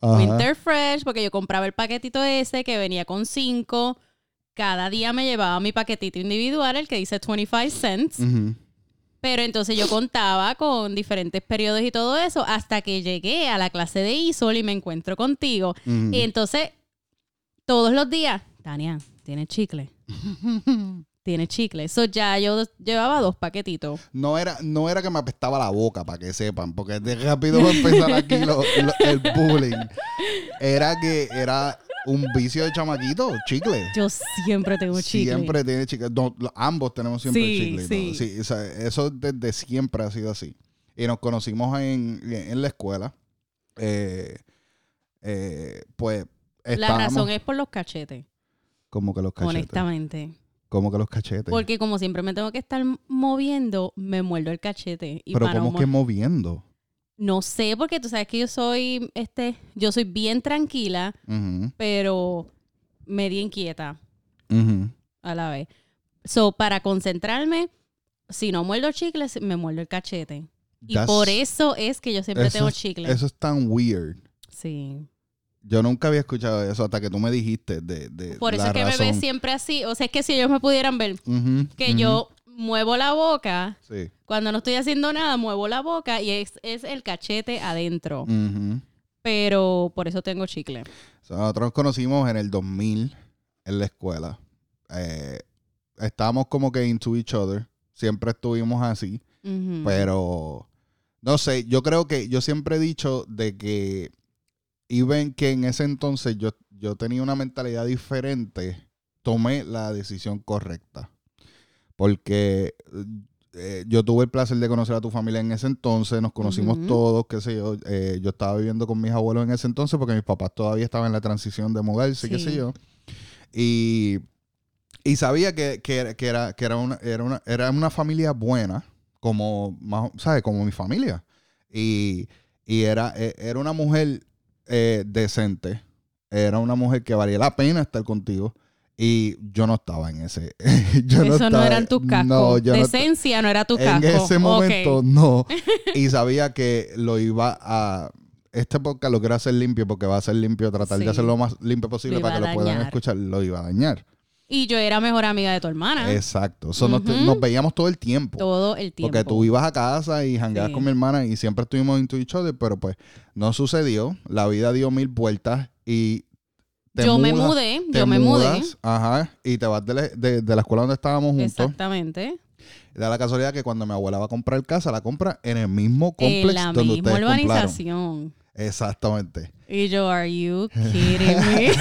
Ajá. Winter Fresh, porque yo compraba el paquetito ese que venía con cinco. Cada día me llevaba mi paquetito individual, el que dice 25 cents. Pero entonces yo contaba con diferentes periodos y todo eso hasta que llegué a la clase de ISOL y me encuentro contigo. Y entonces, todos los días, Tania, tiene chicle. *laughs* tiene chicle. Eso ya yo llevaba dos paquetitos. No era, no era que me apestaba la boca, para que sepan, porque de rápido va a empezar aquí lo- lo- el bullying. Era que era un vicio de chamaquito, chicle. Yo siempre tengo chicle. Siempre tiene chicle. No, ambos tenemos siempre Sí, chicle. sí. Sí, o sea, eso desde siempre ha sido así. Y nos conocimos en, en la escuela. Eh, eh, pues La razón es por los cachetes, como que los cachetes. honestamente. Como que los cachetes. Porque como siempre me tengo que estar moviendo, me muerdo el cachete. Y Pero para no como que mo- moviendo. No sé, porque tú sabes que yo soy, este, yo soy bien tranquila, pero media inquieta a la vez. So, para concentrarme, si no muerdo chicles, me muerdo el cachete. Y por eso es que yo siempre eso tengo es- chicle. Eso es tan weird. Sí. Yo nunca había escuchado eso hasta que tú me dijiste de, de Por eso la es que me ves siempre así. O sea, es que si ellos me pudieran ver que yo muevo la boca, Sí. cuando no estoy haciendo nada, muevo la boca y es, es el cachete adentro. Ujú. Pero por eso tengo chicle. O sea, nosotros nos conocimos en el 2000 en la escuela. Eh, estábamos como que into each other. Siempre estuvimos así. Pero, no sé, yo creo que yo siempre he dicho de que, even que en ese entonces yo, yo tenía una mentalidad diferente, tomé la decisión correcta. Porque eh, yo tuve el placer de conocer a tu familia en ese entonces, nos conocimos todos, qué sé yo. eh, yo estaba viviendo con mis abuelos en ese entonces porque mis papás todavía estaban en la transición de mudarse, qué Sí. sé yo. Y, Y sabía que, que era, que era, que era, una, era, una, era una familia buena, como, más, ¿sabes? Como mi familia. Y, y era, e- era una mujer eh, decente. Era una mujer que valía la pena estar contigo. Y yo no estaba en ese. *laughs* yo Eso no, estaba- eran tus cascos. No, yo no Decencia no era tu en casco. ese Ok. momento no. *laughs* Y sabía que lo iba a. Este podcast lo quiero hacer limpio porque va a ser limpio, tratar Sí. de hacerlo lo más limpio posible para que lo puedan escuchar. Lo iba a dañar. Y yo era mejor amiga de tu hermana. Exacto. So, nos, veíamos todo el tiempo. todo el tiempo. Porque tú ibas a casa y jangueabas Sí. con mi hermana y siempre estuvimos en tu other, pero pues no sucedió. La vida dio mil vueltas y te yo me mudé, te yo me mudé. Ajá. Y te vas de, la- de- de la escuela donde estábamos juntos. Exactamente. Da la casualidad que cuando mi abuela va a comprar casa, la compra en el mismo En complex la donde misma ustedes compraron. urbanización. Exactamente. Y yo, are you *laughs* kidding me?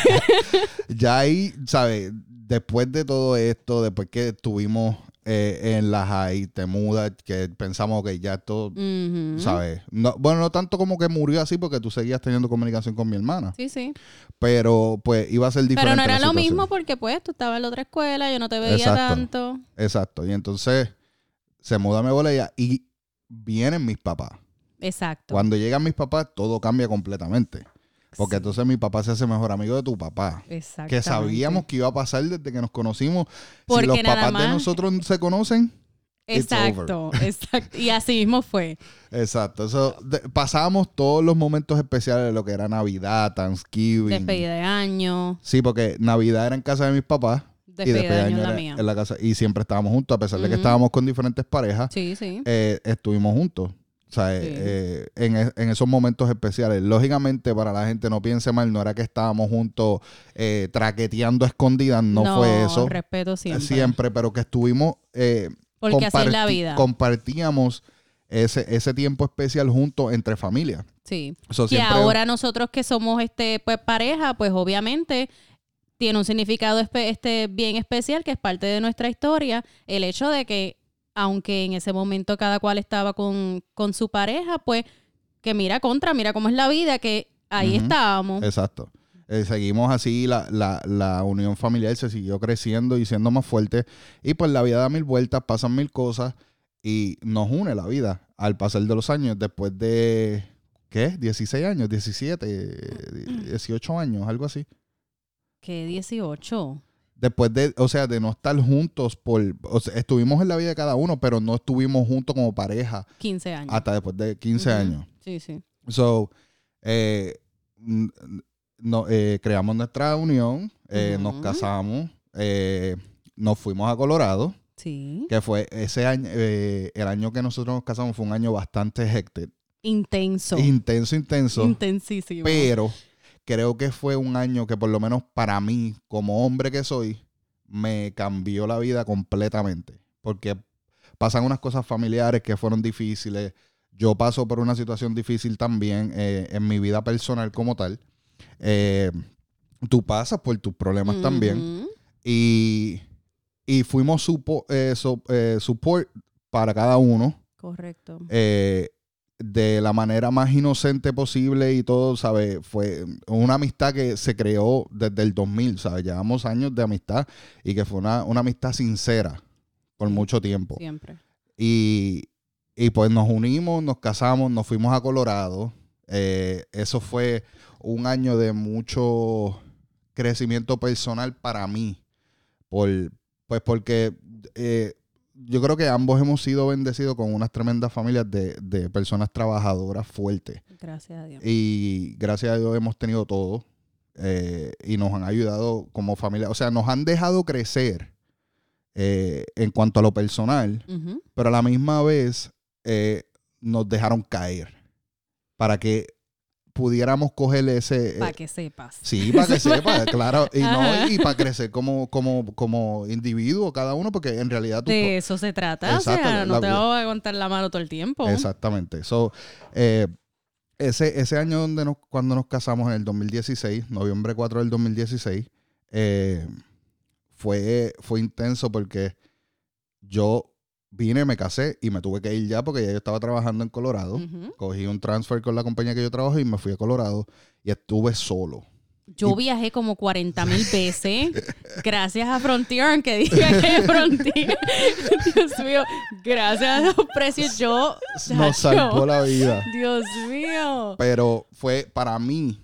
*laughs* Ya ahí, ¿sabes? Después de todo esto, después que estuvimos eh, en la high, te mudas, que pensamos que ya esto, Ujú. ¿sabes? No, bueno, no tanto como que murió así porque tú seguías teniendo comunicación con mi hermana, Sí, sí. pero pues iba a ser diferente. Pero no era lo mismo porque pues tú estabas en la otra escuela, yo no te veía Exacto. tanto. Exacto. Y entonces se muda mi abuela y vienen mis papás. Exacto. Cuando llegan mis papás, todo cambia completamente. Porque Sí. entonces mi papá se hace mejor amigo de tu papá. Exactamente. Que sabíamos que iba a pasar desde que nos conocimos. Porque si los papás de nosotros se conocen, Exacto, exacto. Y así mismo fue. exacto. Eso, de- pasábamos todos los momentos especiales de lo que era Navidad, Thanksgiving. Despedida de año, Sí, porque Navidad era en casa de mis papás. y despedida de año la era mía. en la casa. Y siempre estábamos juntos, a pesar de que estábamos con diferentes parejas, Sí, sí. eh, estuvimos juntos. O sea, eh, Sí. eh, en, e- en esos momentos especiales. Lógicamente, para la gente no piense mal, no era que estábamos juntos eh, traqueteando a escondidas, no, fue eso. respeto siempre. Siempre, pero que estuvimos. eh, Porque así es la vida. Compartíamos ese, ese tiempo especial juntos entre familias. Sí. Siempre- ahora nosotros que somos este pues pareja, pues obviamente tiene un significado este bien especial que es parte de nuestra historia, el hecho de que aunque en ese momento cada cual estaba con, con su pareja, pues que mira contra, mira cómo es la vida, que ahí estábamos. Exacto. Eh, seguimos así, la, la, la unión familiar se siguió creciendo y siendo más fuerte. Y pues la vida da mil vueltas, pasan mil cosas y nos une la vida al pasar de los años. Después de, ¿qué? 16 años, 17, 18 años, algo así. Que 18. Después de, o sea, de no estar juntos por, o sea, estuvimos en la vida de cada uno, pero no estuvimos juntos como pareja 15 años. hasta después de 15 Ujú. años. Sí, sí. So, eh, no, eh, creamos nuestra unión, eh, nos casamos, nos fuimos a Colorado, Sí. que fue ese año, el año que nosotros nos casamos fue un año bastante hectic, Intenso. intenso, intenso, Intensísimo. pero creo que fue un año que por lo menos para mí, como hombre que soy, me cambió la vida completamente, porque pasan unas cosas familiares que fueron difíciles. Yo paso por una situación difícil también eh, en mi vida personal como tal. Eh, tú pasas por tus problemas también. Y, y fuimos supo- eh, so- support para cada uno Correcto. eh, de la manera más inocente posible y todo, ¿sabes? Fue una amistad que se creó desde el 2000, ¿sabes? Llevamos años de amistad y que fue una, una amistad sincera por Sí. mucho tiempo. Siempre. Y, y pues nos unimos, nos casamos, nos fuimos a Colorado. Eh, eso fue un año de mucho crecimiento personal para mí. Por, pues porque eh, yo creo que ambos hemos sido bendecidos con unas tremendas familias de, de personas trabajadoras fuertes. Gracias a Dios. Y gracias a Dios hemos tenido todo. eh, y nos han ayudado como familia. O sea, nos han dejado crecer eh, en cuanto a lo personal pero a la misma vez eh, nos dejaron caer para que pudiéramos coger ese... eh, Para que sepas. Sí, para que *laughs* sepa, claro. Y, no, y para crecer como, como, como individuo cada uno, porque en realidad tú... De eso se trata. Exacto, o sea, no te vida. vas a aguantar la mano todo el tiempo. Exactamente. So, eh, ese, ese año donde nos, cuando nos casamos en el 2016, noviembre 4 del 2016, eh, fue, fue intenso porque yo vine, me casé y me tuve que ir ya porque ya yo estaba trabajando en Colorado. Cogí un transfer con la compañía que yo trabajo y me fui a Colorado y estuve solo. Yo viajé como 40 mil *laughs* veces gracias a Frontier, aunque diga que *laughs* Frontier, Dios mío, gracias a los precios yo... Nos salvó la vida. Dios mío. Pero fue, para mí,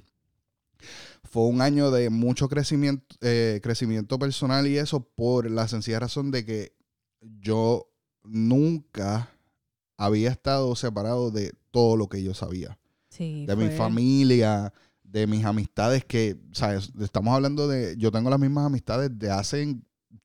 fue un año de mucho crecimiento, eh, crecimiento personal y eso por la sencilla razón de que yo nunca había estado separado de todo lo que yo sabía. Sí, De mi familia, de mis amistades que, ¿sabes? Estamos hablando de, yo tengo las mismas amistades de hace,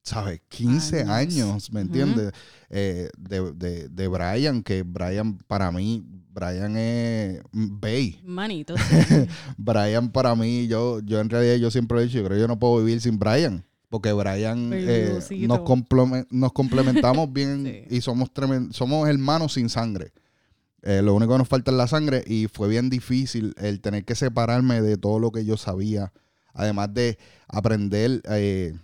¿sabes? 15 Años. años, ¿me entiendes? Eh, de, de, de Brian, que Brian para mí, Brian es Bay. Manito. *laughs* sí. Brian para mí, yo, yo en realidad yo siempre he dicho, yo creo que yo no puedo vivir sin Brian. Porque Brian eh, nos, complemen- nos complementamos bien *laughs* Sí. y somos, somos hermanos sin sangre. Eh, lo único que nos falta es la sangre y fue bien difícil el tener que separarme de todo lo que yo sabía. Además de aprender eh,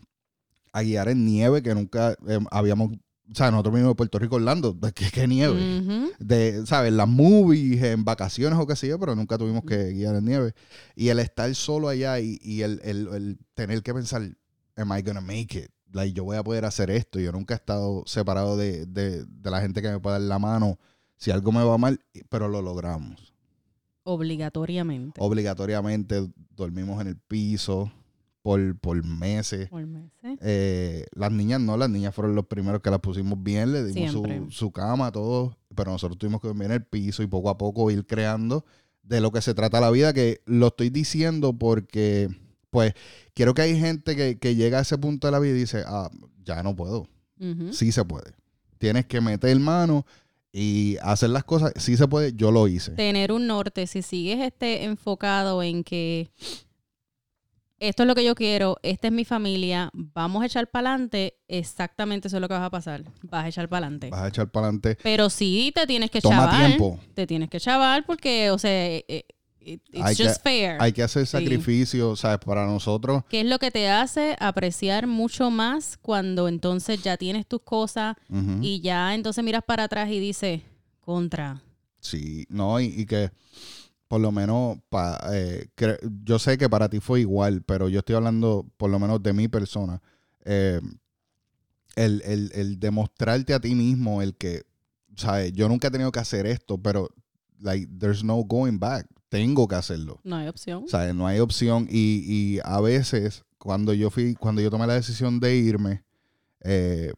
a guiar en nieve, que nunca habíamos... O sea, nosotros venimos de Puerto Rico, Orlando, ¿qué, qué nieve? Ujú. de, ¿sabes? Las movies, en vacaciones o qué sé yo, pero nunca tuvimos que guiar en nieve. Y el estar solo allá y, y el, el- el tener que pensar, am I gonna make it? Like, yo voy a poder hacer esto. Yo nunca he estado separado de, de- de la gente que me puede dar la mano si algo me va mal, pero lo logramos. Obligatoriamente. Obligatoriamente dormimos en el piso por, por meses. Por meses. Eh, las niñas no, las niñas fueron los primeros que las pusimos bien, le dimos su, su cama, todo, pero nosotros tuvimos que dormir en el piso y poco a poco ir creando de lo que se trata la vida, que lo estoy diciendo porque, pues, quiero que hay gente que, que llega a ese punto de la vida y dice, ah, ya no puedo, sí se puede. Tienes que meter mano y hacer las cosas, sí se puede, yo lo hice. Tener un norte, si sigues este enfocado en que esto es lo que yo quiero, esta es mi familia, vamos a echar para adelante, exactamente eso es lo que vas a pasar. Vas a echar para adelante. Vas a echar para adelante. Pero sí te tienes que Toma chaval. tiempo. Te tienes que chaval porque, o sea, eh, eh, it- it's Hay que- just fair. Hay que hacer Sí. sacrificios, ¿sabes? Para nosotros. que es lo que te hace apreciar mucho más cuando entonces ya tienes tus cosas y ya entonces miras para atrás y dices, contra. Sí, no, y, y que por lo menos, pa- eh, yo sé que para ti fue igual, pero yo estoy hablando por lo menos de mi persona. Eh, el, el- el demostrarte a ti mismo, el que, ¿sabes? Yo nunca he tenido que hacer esto, pero, like, there's no going back. Tengo que hacerlo. No hay opción. O sea, no hay opción. Y, y a veces, cuando yo fui, cuando yo tomé la decisión de irme, eh,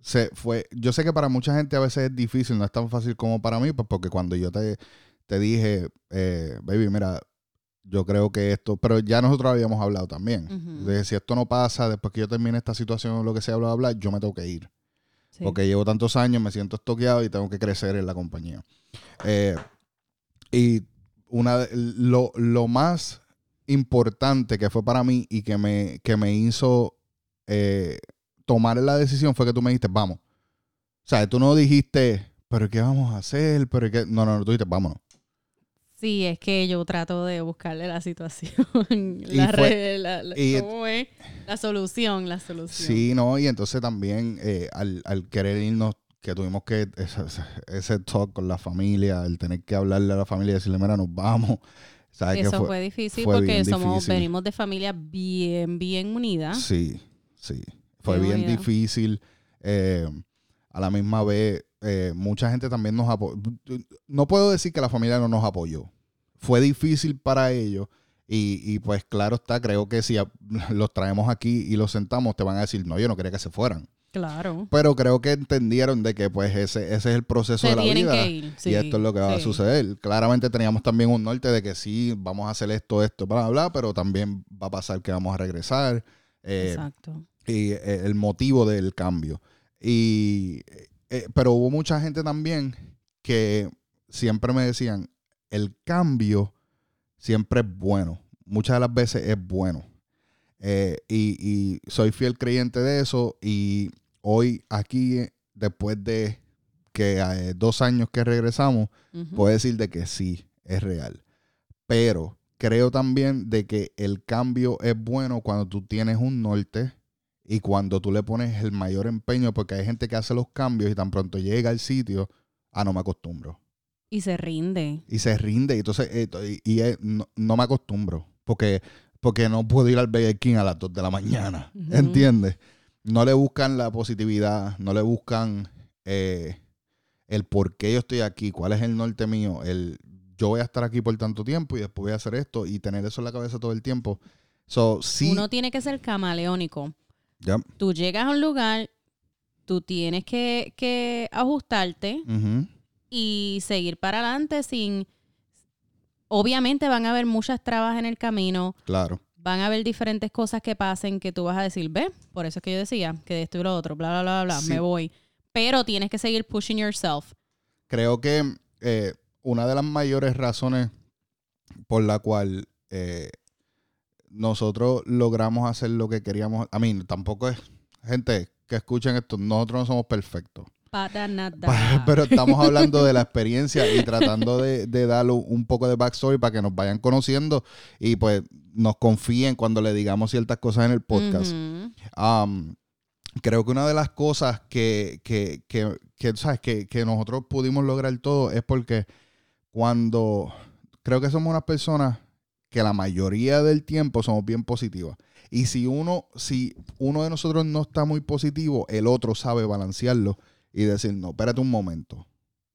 se fue. Yo sé que para mucha gente a veces es difícil, no es tan fácil como para mí, pues porque cuando yo te, te dije, eh, baby, mira, yo creo que esto, pero ya nosotros habíamos hablado también. De si esto no pasa, después que yo termine esta situación lo que sea, bla, bla, bla, yo me tengo que ir. Sí. Porque llevo tantos años, me siento estoqueado y tengo que crecer en la compañía. Eh, y una de- lo, lo más importante que fue para mí y que me, que me hizo eh, tomar la decisión fue que tú me dijiste, vamos. O sea, tú no dijiste, pero ¿qué vamos a hacer? Pero qué? No, no, no, tú dijiste, vámonos. Sí, es que yo trato de buscarle la situación, *laughs* la, fue- re- la- la- y- ¿cómo es? La solución, la solución. Sí, no, y entonces también eh, al, al querer irnos, que tuvimos que, ese, ese talk con la familia, el tener que hablarle a la familia y decirle, mira, nos vamos. *laughs* ¿Sabes Eso fue, difícil fue porque bien somos, difícil. venimos de familias bien, bien unidas. Sí, sí. Fue bien difícil. eh, a la misma vez, eh, mucha gente también nos apoyó. No puedo decir que la familia no nos apoyó. Fue difícil para ellos. Y, y pues claro está, creo que si a- *laughs* los traemos aquí y los sentamos, te van a decir, no, yo no quería que se fueran. Claro. Pero creo que entendieron de que pues ese, ese es el proceso Se de la vida. que ir. sí, y esto es lo que va a suceder. Claramente teníamos también un norte de que sí, vamos a hacer esto, esto, bla, bla, bla, pero también va a pasar que vamos a regresar. eh, Exacto. y eh, el motivo del cambio. Y, eh, pero hubo mucha gente también que siempre me decían, el cambio siempre es bueno. Muchas de las veces es bueno. Eh, y, y soy fiel creyente de eso. Y hoy aquí, después de que eh, dos años que regresamos, puedo decir de que sí, es real. Pero creo también de que el cambio es bueno cuando tú tienes un norte y cuando tú le pones el mayor empeño, porque hay gente que hace los cambios y tan pronto llega al sitio, ah, no me acostumbro. Y se rinde. Y se rinde, y entonces, eh, y, y, eh, no, no me acostumbro, porque porque no puedo ir al Burger King a las 2 de la mañana. ¿Entiendes? No le buscan la positividad, no le buscan eh, el por qué yo estoy aquí, cuál es el norte mío, el yo voy a estar aquí por tanto tiempo y después voy a hacer esto y tener eso en la cabeza todo el tiempo. So, sí. Uno tiene que ser camaleónico. Ya. Tú llegas a un lugar, tú tienes que, que ajustarte y seguir para adelante sin... Obviamente van a haber muchas trabas en el camino, Claro. Van a haber diferentes cosas que pasen que tú vas a decir, ve, por eso es que yo decía que de esto y lo otro, bla, bla, bla, bla, Sí. me voy. Pero tienes que seguir pushing yourself. Creo que eh, una de las mayores razones por la cual eh, nosotros logramos hacer lo que queríamos, a mí tampoco es, gente que escuchen esto, nosotros no somos perfectos, Para nada. *laughs* pero estamos hablando de la experiencia y tratando de, de darle un poco de backstory para que nos vayan conociendo y pues nos confíen cuando le digamos ciertas cosas en el podcast. Um, creo que una de las cosas que, que, que, que, ¿sabes? Que, que nosotros pudimos lograr todo es porque cuando creo que somos unas personas que la mayoría del tiempo somos bien positivas. Y si uno, si uno de nosotros no está muy positivo, el otro sabe balancearlo y decir, no, espérate un momento.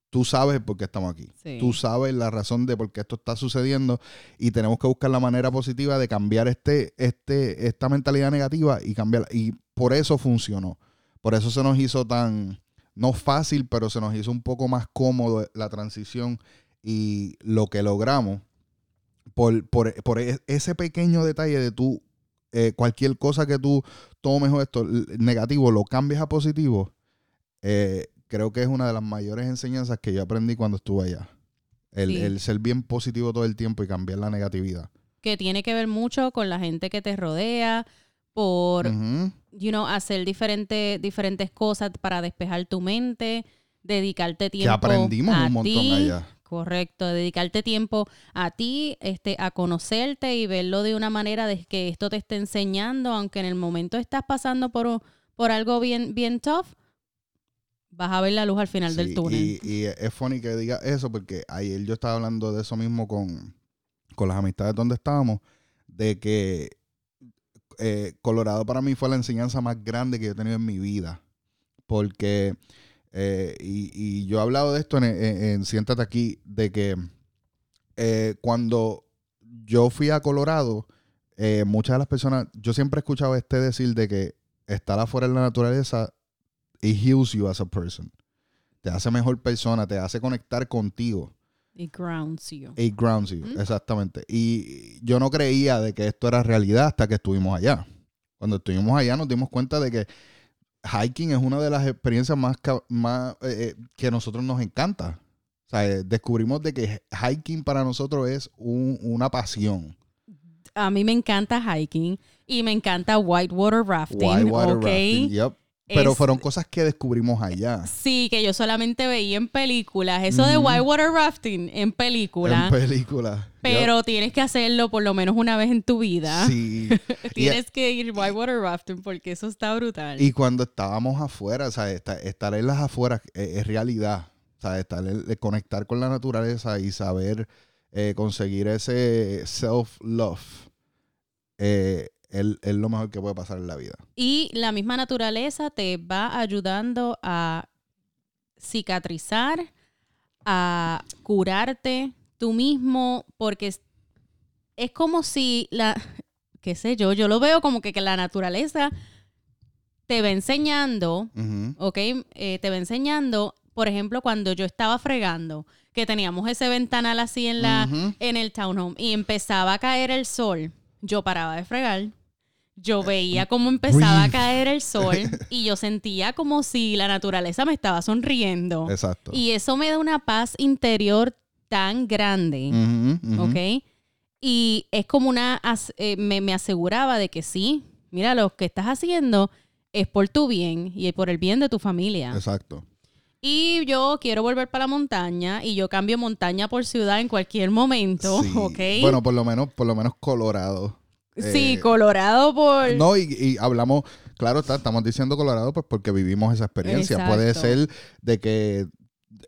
Tú sabes por qué estamos aquí. Sí. Tú sabes la razón de por qué esto está sucediendo y tenemos que buscar la manera positiva de cambiar este, este, esta mentalidad negativa y cambiarla. Y por eso funcionó. Por eso se nos hizo tan, no fácil, pero se nos hizo un poco más cómodo la transición y lo que logramos por, por, por e- ese pequeño detalle de tú, eh, cualquier cosa que tú tomes o esto negativo, lo cambies a positivo, eh, creo que es una de las mayores enseñanzas que yo aprendí cuando estuve allá. El, Sí. el ser bien positivo todo el tiempo y cambiar la negatividad. Que tiene que ver mucho con la gente que te rodea, por, you know, hacer diferente, diferentes cosas para despejar tu mente, dedicarte tiempo Que aprendimos a un montón ti. allá. Correcto, dedicarte tiempo a ti, este, a conocerte y verlo de una manera de que esto te esté enseñando, aunque en el momento estás pasando por, por algo bien, bien tough, vas a ver la luz al final Sí, del túnel. Y, y es funny que diga eso porque ayer yo estaba hablando de eso mismo con, con las amistades donde estábamos, de que eh, Colorado para mí fue la enseñanza más grande que yo he tenido en mi vida. Porque, eh, y, y yo he hablado de esto en, en- en Siéntate aquí, de que eh, cuando yo fui a Colorado, muchas de las personas, yo siempre he escuchado a este decir de que estar afuera en la naturaleza it heals you as a person. Te hace mejor persona, te hace conectar contigo. It grounds you. It grounds you, Ujú. exactamente. Y yo no creía de que esto era realidad hasta que estuvimos allá. Cuando estuvimos allá nos dimos cuenta de que hiking es una de las experiencias más, eh, eh, que a nosotros nos encanta. O sea, eh, descubrimos de que hiking para nosotros es un- una pasión. A mí me encanta hiking y me encanta whitewater rafting, Whitewater ¿ok? rafting, yep. Pero Es- fueron cosas que descubrimos allá. Sí, que yo solamente veía en películas. Eso de Ujú. whitewater rafting en película. En películas. Yep. pero tienes que hacerlo por lo menos una vez en tu vida. Sí. *laughs* Tienes que ir whitewater rafting porque eso está brutal. Y cuando estábamos afuera, o sea, esta- estar en las afueras es, es realidad. O sea, estar en- de conectar con la naturaleza y saber eh, conseguir ese self-love eh, es, es lo mejor que puede pasar en la vida. Y la misma naturaleza te va ayudando a cicatrizar, a curarte tú mismo, porque es, es como si la, *laughs* qué sé yo, yo lo veo como que, que la naturaleza te va enseñando, Ujú. ¿ok? Eh, te va enseñando, por ejemplo, cuando yo estaba fregando, que teníamos ese ventanal así en la, en el townhome y empezaba a caer el sol, yo paraba de fregar. Yo veía cómo empezaba a caer el sol *laughs* y yo sentía como si la naturaleza me estaba sonriendo. Exacto. Y eso me da una paz interior tan grande, ujú. ¿ok? Y es como una, eh, me, me aseguraba de que sí, mira, lo que estás haciendo es por tu bien y por el bien de tu familia. Exacto. Y yo quiero volver para la montaña y yo cambio montaña por ciudad en cualquier momento, Sí. *laughs* ¿ok? Bueno, por lo menos, por lo menos Colorado. sí, eh, Colorado por... No, y, y hablamos, claro, está, estamos diciendo Colorado pues porque vivimos esa experiencia. Puede ser de que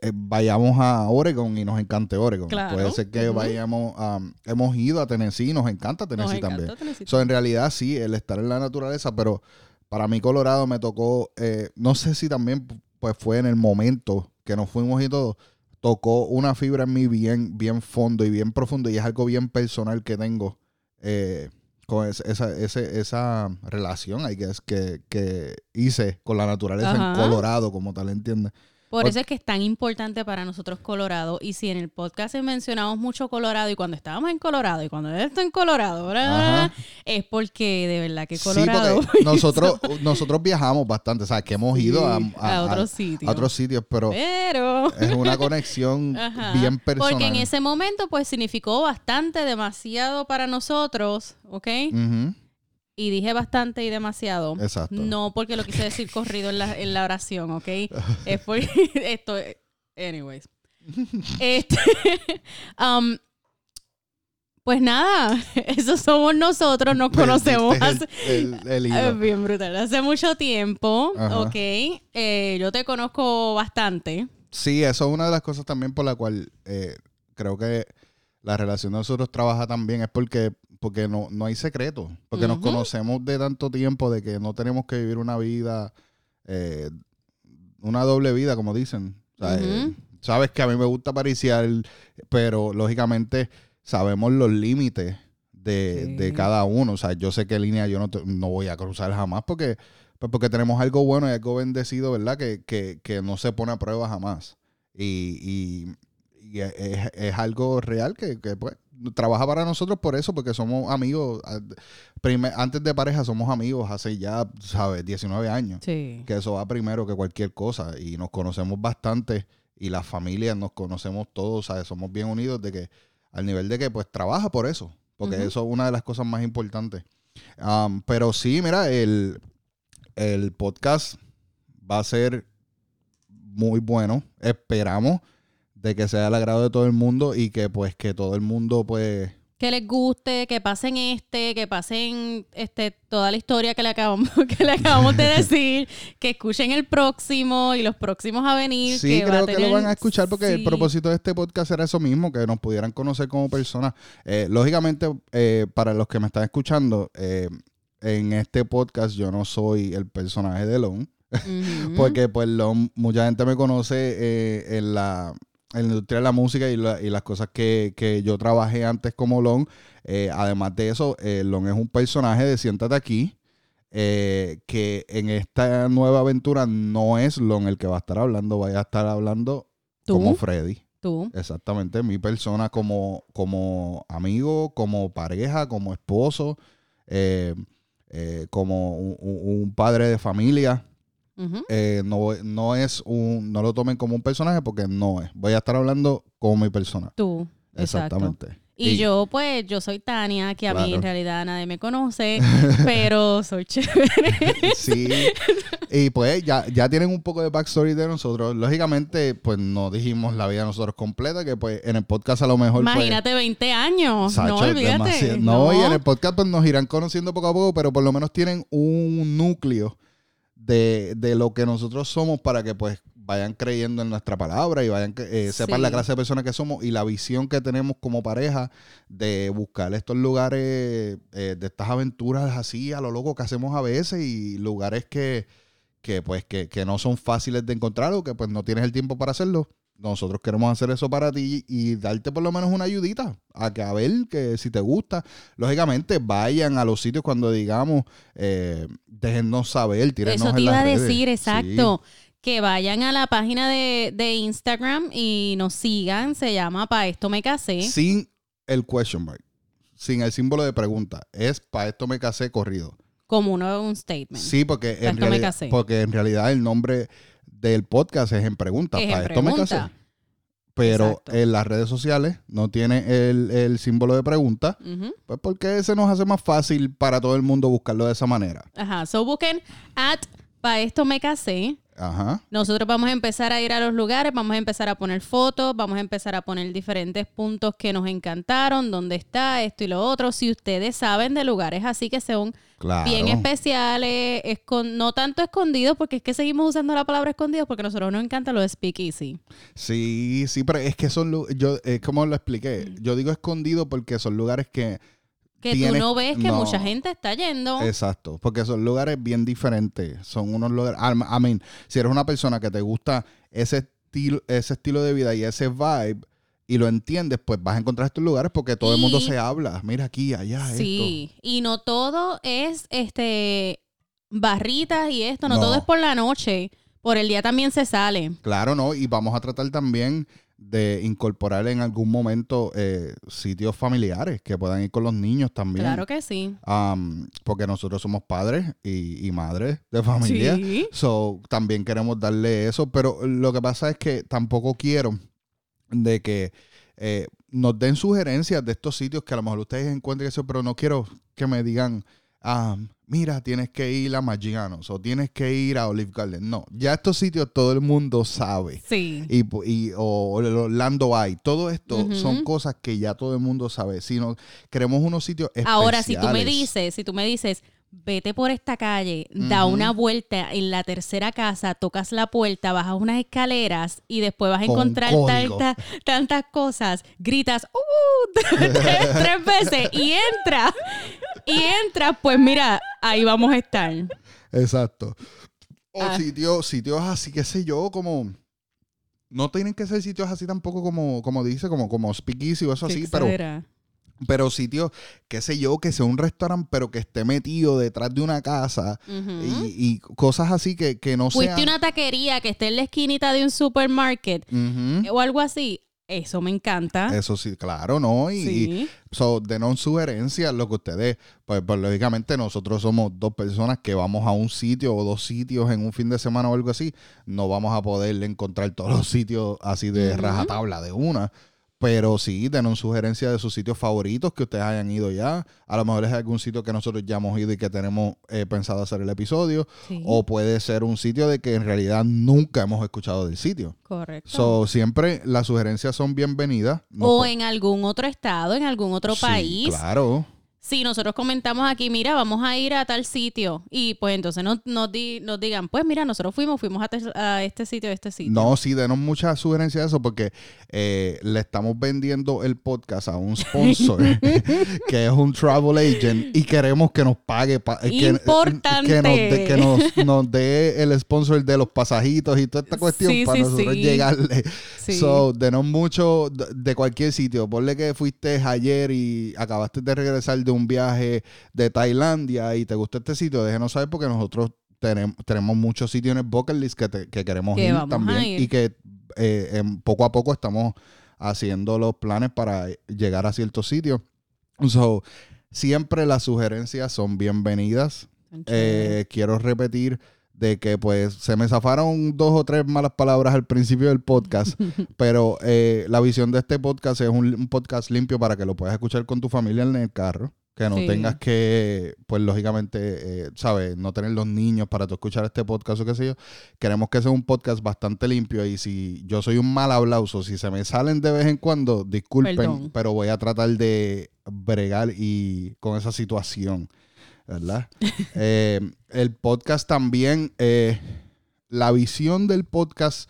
eh, vayamos a Oregon y nos encante Oregon. Claro. Puede ser que vayamos a... hemos ido a Tennessee y nos encanta Nos Tennessee encanta también. Tennessee. So, en realidad sí, el estar en la naturaleza, pero para mí Colorado me tocó, eh, no sé si también pues fue en el momento que nos fuimos y todo, tocó una fibra en mí bien, bien fondo y bien profundo y es algo bien personal que tengo eh, con es- esa, ese- esa relación I guess, que, que hice con la naturaleza en. Colorado, como tal, ¿entiendes? Por eso es que es tan importante para nosotros Colorado. Y si en el podcast mencionamos mucho Colorado y cuando estábamos en Colorado y cuando esto en Colorado, es porque de verdad que Sí, Colorado porque *laughs* nosotros, nosotros viajamos bastante, o sea, que hemos ido a, a- a otros sitios. a otros sitios, pero Pero es una *laughs* conexión Ajá. bien personal. Porque en ese momento, pues significó bastante, demasiado para nosotros, ¿ok? Ujú, Y dije bastante y demasiado. Exacto. No porque lo quise decir corrido en la, en la oración, ¿ok? *laughs* Es porque *laughs* esto. Anyways. *laughs* Este. um, pues nada, esos somos nosotros, nos conocemos el, el- el bien brutal. Hace mucho tiempo, Ajá. ok. Eh, yo te conozco bastante. Sí, eso es una de las cosas también por la cual eh, creo que la relación de nosotros trabaja también, es porque, porque no, no hay secreto, porque nos conocemos de tanto tiempo de que no tenemos que vivir una vida, eh, una doble vida, como dicen. O sea, eh, sabes que a mí me gusta pariciar, pero lógicamente sabemos los límites de, Sí. de cada uno. O sea, yo sé qué línea yo no, te- no voy a cruzar jamás porque, pues porque tenemos algo bueno y algo bendecido, ¿verdad? Que, que, que no se pone a prueba jamás. Y, y- y es, es algo real que, que, pues, trabaja para nosotros por eso, porque somos amigos. ah, prime- Antes de pareja somos amigos hace ya, ¿sabes? 19 años Sí. que eso va primero que cualquier cosa y nos conocemos bastante y las familias nos conocemos todos, ¿sabes? Somos bien unidos de que al nivel de que pues trabaja por eso, porque eso es una de las cosas más importantes. Um, pero sí, mira, el, el podcast va a ser muy bueno, esperamos de que sea del agrado de todo el mundo y que pues que todo el mundo pues que les guste, que pasen este, que pasen este toda la historia que le acabamos, *laughs* que le acabamos de *laughs* decir, que escuchen el próximo y los próximos a venir. Sí, que creo que lo van a escuchar porque el propósito de este podcast era eso mismo, que nos pudieran conocer como personas. Eh, lógicamente, eh, para los que me están escuchando, eh, en este podcast yo no soy el personaje de Lon, *laughs* porque pues Lon, mucha gente me conoce eh, en, la, en la industria de la música y, la- y las cosas que, que yo trabajé antes como Lon. Eh, además de eso, eh, Lon es un personaje de Siéntate aquí. eh, que en esta nueva aventura no es Lon el que va a estar hablando, vaya a estar hablando ¿Tú? como Freddy. Tú. Exactamente, mi persona como, como amigo, como pareja, como esposo, eh, como un padre de familia. Eh, no, no es un, no lo tomen como un personaje porque no es. Voy a estar hablando como mi persona. Tú. Exacto. Exactamente. Y, yo, pues, yo soy Tania, que a mí en realidad nadie me conoce, *laughs* pero soy chévere. Sí. Y pues ya, ya tienen un poco de backstory de nosotros. Lógicamente, pues no dijimos la vida de nosotros completa, que pues en el podcast a lo mejor. pues, Imagínate 20 años. No olvídate. demasiado. No, y en el podcast pues nos irán conociendo poco a poco, pero por lo menos tienen un núcleo de, de lo que nosotros somos para que pues vayan creyendo en nuestra palabra y vayan eh, sepan Sí. la clase de personas que somos y la visión que tenemos como pareja de buscar estos lugares, eh, de estas aventuras así a lo loco que hacemos a veces y lugares que, que pues que, que no son fáciles de encontrar o que pues no tienes el tiempo para hacerlo. Nosotros queremos hacer eso para ti y darte por lo menos una ayudita a que a ver que si te gusta. Lógicamente, vayan a los sitios cuando digamos, eh, déjennos saber, tírenos Eso te en iba las a redes. decir, Sí. exacto. Que vayan a la página de, de Instagram y nos sigan. Se llama Pa' esto me casé. Sin el question mark, sin el símbolo de pregunta. Es para esto me casé corrido. Como uno un statement. Sí, porque Pa' en, porque en realidad el nombre del podcast es en pregunta. Es en para esto me casé. Pero Exacto. en las redes sociales no tiene el, el símbolo de pregunta. Ujú. Pues porque se nos hace más fácil para todo el mundo buscarlo de esa manera. Ajá. So busquen at Pa' esto me casé. Ajá. Nosotros vamos a empezar a ir a los lugares, vamos a empezar a poner fotos, vamos a empezar a poner diferentes puntos que nos encantaron, dónde está esto y lo otro. Si ustedes saben de lugares así que son Claro. bien especiales, escon- no tanto escondidos, porque es que seguimos usando la palabra escondidos porque a nosotros nos encanta lo de speakeasy. Sí, sí, pero es que son, yo, eh, como lo expliqué, Mm. yo digo escondido porque son lugares que, Que Tienes- tú no ves que no. mucha gente está yendo. exacto, porque son lugares bien diferentes, son unos lugares, I mean, si eres una persona que te gusta ese estilo, ese estilo de vida y ese vibe y lo entiendes, pues vas a encontrar estos lugares porque todo el mundo se habla, mira aquí, allá, Sí, y no todo es este barritas y esto, no, No. todo es por la noche. Por el día también se sale. Claro, ¿no? Y vamos a tratar también de incorporar en algún momento eh, sitios familiares que puedan ir con los niños también. Claro que sí. Um, porque nosotros somos padres y, y madres de familia. Sí. So, también queremos darle eso, pero lo que pasa es que tampoco quiero de que eh, nos den sugerencias de estos sitios que a lo mejor ustedes encuentren eso, pero no quiero que me digan, ah, mira, tienes que ir a Magianos o tienes que ir a Olive Garden. No, ya estos sitios todo el mundo sabe. Sí. Y, y- o Orlando Eye, todo esto son cosas que ya todo el mundo sabe. Si no, queremos unos sitios especiales. Ahora, si tú me dices, si tú me dices, vete por esta calle, da una vuelta en la tercera casa, tocas la puerta, bajas unas escaleras y después vas a encontrar tanta- tantas cosas, gritas, ¡uh! *laughs* tres, tres veces y entra. Y entra, pues mira, ahí vamos a estar. Exacto. O Ah. sitios, sitios así, qué sé yo, como. No tienen que ser sitios así tampoco como, como dice, como, como Speakeasy o eso así, pero. Pero sitios, qué sé yo, que sea un restaurante, pero que esté metido detrás de una casa y, y cosas así que, que no Fuiste sean. una taquería que esté en la esquinita de un supermarket o algo así. Eso me encanta. Eso sí, claro, ¿no? Y, so, denos sugerencias, lo que ustedes, pues, pues lógicamente nosotros somos dos personas que vamos a un sitio o dos sitios en un fin de semana o algo así, no vamos a poder encontrar todos los sitios así de Ujú. rajatabla de una. Pero sí, denos sugerencias de sus sitios favoritos que ustedes hayan ido ya. A lo mejor es algún sitio que nosotros ya hemos ido y que tenemos eh, pensado hacer el episodio. Sí. O puede ser un sitio de que en realidad nunca hemos escuchado del sitio. Correcto. So, siempre las sugerencias son bienvenidas. Nos o en algún otro estado, en algún otro Sí, país. Claro. Si nosotros comentamos aquí, mira, vamos a ir a tal sitio. Y pues entonces nos, nos, di- nos digan, pues mira, nosotros fuimos, fuimos a, a este sitio, a este sitio. No, sí, denos muchas sugerencias de eso porque eh, le estamos vendiendo el podcast a un sponsor *laughs* que es un travel agent y queremos que nos pague. pa- eh, que- Importante. Que, nos, dé- que nos, nos dé el sponsor de los pasajitos y toda esta cuestión Sí, para sí, nosotros sí. llegarle. So, denos mucho de, de cualquier sitio. Ponle que fuiste ayer y acabaste de regresar de un viaje de Tailandia y te gustó este sitio, déjenos saber porque nosotros tenemos, tenemos muchos sitios en el bucket list que, te- que queremos Que ir también ir. y que eh, en- poco a poco estamos haciendo los planes para llegar a ciertos sitios. So, siempre las sugerencias son bienvenidas. Eh, quiero repetir de que pues se me zafaron dos o tres malas palabras al principio del podcast, *laughs* pero eh, la visión de este podcast es un, un podcast limpio para que lo puedas escuchar con tu familia en el carro, que no Sí. tengas que, pues lógicamente, eh, sabes, no tener los niños para tú escuchar este podcast o qué sé yo. Queremos que sea un podcast bastante limpio y si yo soy un mal aplauso, si se me salen de vez en cuando, disculpen, Perdón. pero voy a tratar de bregar y con esa situación. ¿verdad? *laughs* Eh, el podcast también, eh, la visión del podcast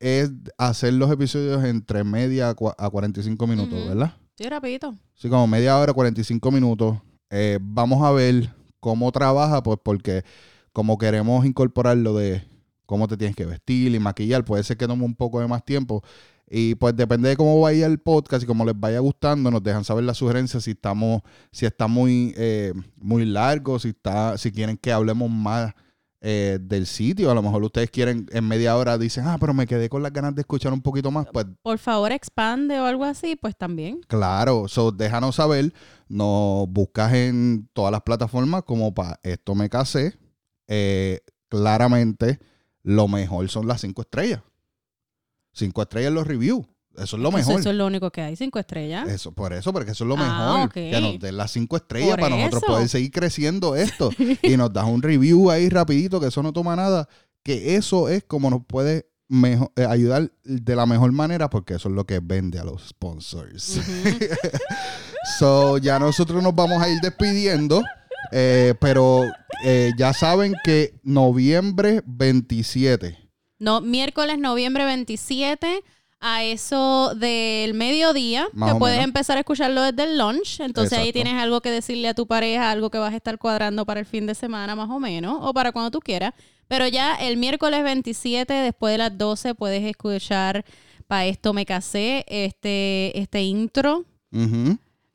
es hacer los episodios entre media a cua- a 45 minutos, Ujú. ¿verdad? Sí, rapidito. Sí, como media hora, 45 minutos. Eh, vamos a ver cómo trabaja, pues porque como queremos incorporar lo de cómo te tienes que vestir y maquillar, puede ser que tome un poco de más tiempo. Y pues depende de cómo vaya el podcast y cómo les vaya gustando, nos dejan saber las sugerencias si estamos, si está muy, eh, muy largo, si está, si quieren que hablemos más eh, del sitio. A lo mejor ustedes quieren en media hora dicen, ah, pero me quedé con las ganas de escuchar un poquito más. Pues Por favor, expande o algo así, pues también. Claro, so, déjanos saber. Nos buscas en todas las plataformas como para esto me casé. Eh, claramente, lo mejor son las cinco estrellas. Cinco estrellas en los reviews. Eso es lo Entonces, mejor. Eso es lo único que hay, cinco estrellas. Eso, por eso, porque eso es lo Ah, mejor. ok. Que nos den las cinco estrellas Por para nosotros poder seguir creciendo esto. *laughs* y nos das un review ahí rapidito, que eso no toma nada. que eso es como nos puede mejo- eh, ayudar de la mejor manera porque eso es lo que vende a los sponsors. *laughs* so, ya nosotros nos vamos a ir despidiendo, eh, pero eh, ya saben que noviembre 27. No, miércoles, noviembre 27, a eso del mediodía, Más que puedes menos. empezar a escucharlo desde el lunch. Entonces ahí tienes algo que decirle a tu pareja, algo que vas a estar cuadrando para el fin de semana más o menos, o para cuando tú quieras. Pero ya el miércoles 27, después de las 12, puedes escuchar para esto me casé, este, este intro.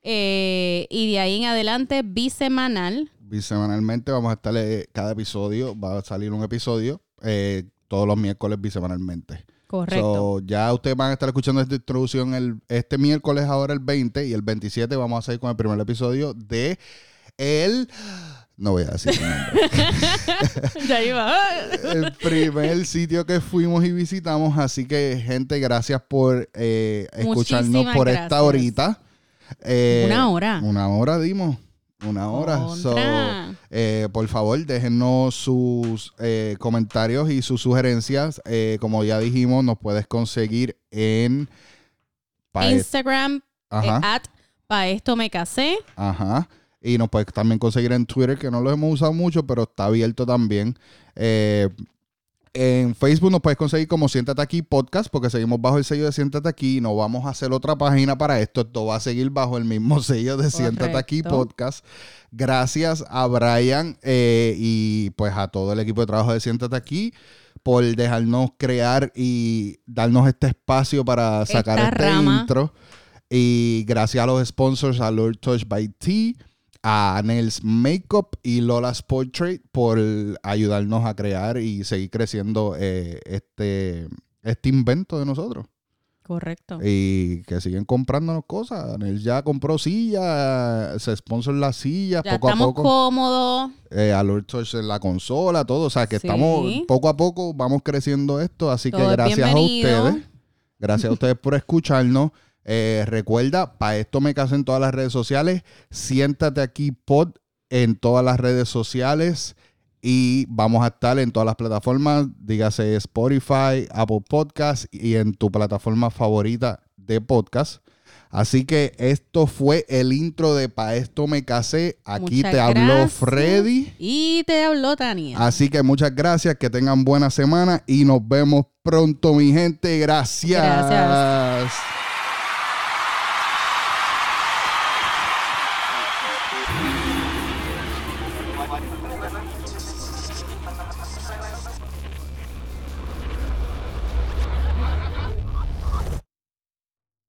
Eh, y de ahí en adelante, bisemanal. Bisemanalmente vamos a estar, eh, cada episodio, va a salir un episodio eh, todos los miércoles bisemanalmente. Correcto. So, ya ustedes van a estar escuchando esta introducción el, este miércoles, ahora el 20, y el 27 vamos a salir con el primer episodio de el... No voy a decir el nombre. *laughs* ya iba. *laughs* el primer sitio que fuimos y visitamos. Así que, gente, gracias por eh, escucharnos Muchísimas por esta horita. Eh, Una hora. Una hora dimos. Una hora. So, eh, por favor, déjennos sus eh, comentarios y sus sugerencias. Eh, como ya dijimos, nos puedes conseguir en... pa- Instagram, Ajá, at pa esto me casé. ajá. Y nos puedes también conseguir en Twitter, que no lo hemos usado mucho, pero está abierto también. En Facebook nos puedes conseguir como Siéntate Aquí Podcast, porque seguimos bajo el sello de Siéntate Aquí. No vamos a hacer otra página para esto. Esto va a seguir bajo el mismo *laughs* sello de Siéntate Aquí Correcto. Podcast. Gracias a Brian eh, y pues a todo el equipo de trabajo de Siéntate Aquí por dejarnos crear y darnos este espacio para sacar Esta este rama. intro. Y gracias a los sponsors, a Lord Touch by T, a Nels Makeup y Lola's Portrait por ayudarnos a crear y seguir creciendo eh, este, este invento de nosotros. Correcto. Y que siguen comprándonos cosas. Él ya compró silla, se sponsor las sillas Ya poco a estamos poco. cómodos. Eh, en la consola, todo. O sea, que Sí. estamos poco a poco, vamos creciendo esto. Así que Todo gracias a ustedes. Gracias a ustedes por escucharnos. Eh, recuerda, para esto me casé en todas las redes sociales. Siéntate aquí pod en todas las redes sociales. Y vamos a estar en todas las plataformas, dígase Spotify, Apple Podcast y en tu plataforma favorita de podcast. Así que esto fue el intro de Pa' esto me casé. Aquí Muchas te habló. Freddy. Y te habló Tania. Así que muchas gracias, que tengan buena semana y nos vemos pronto, mi gente. Gracias. Gracias.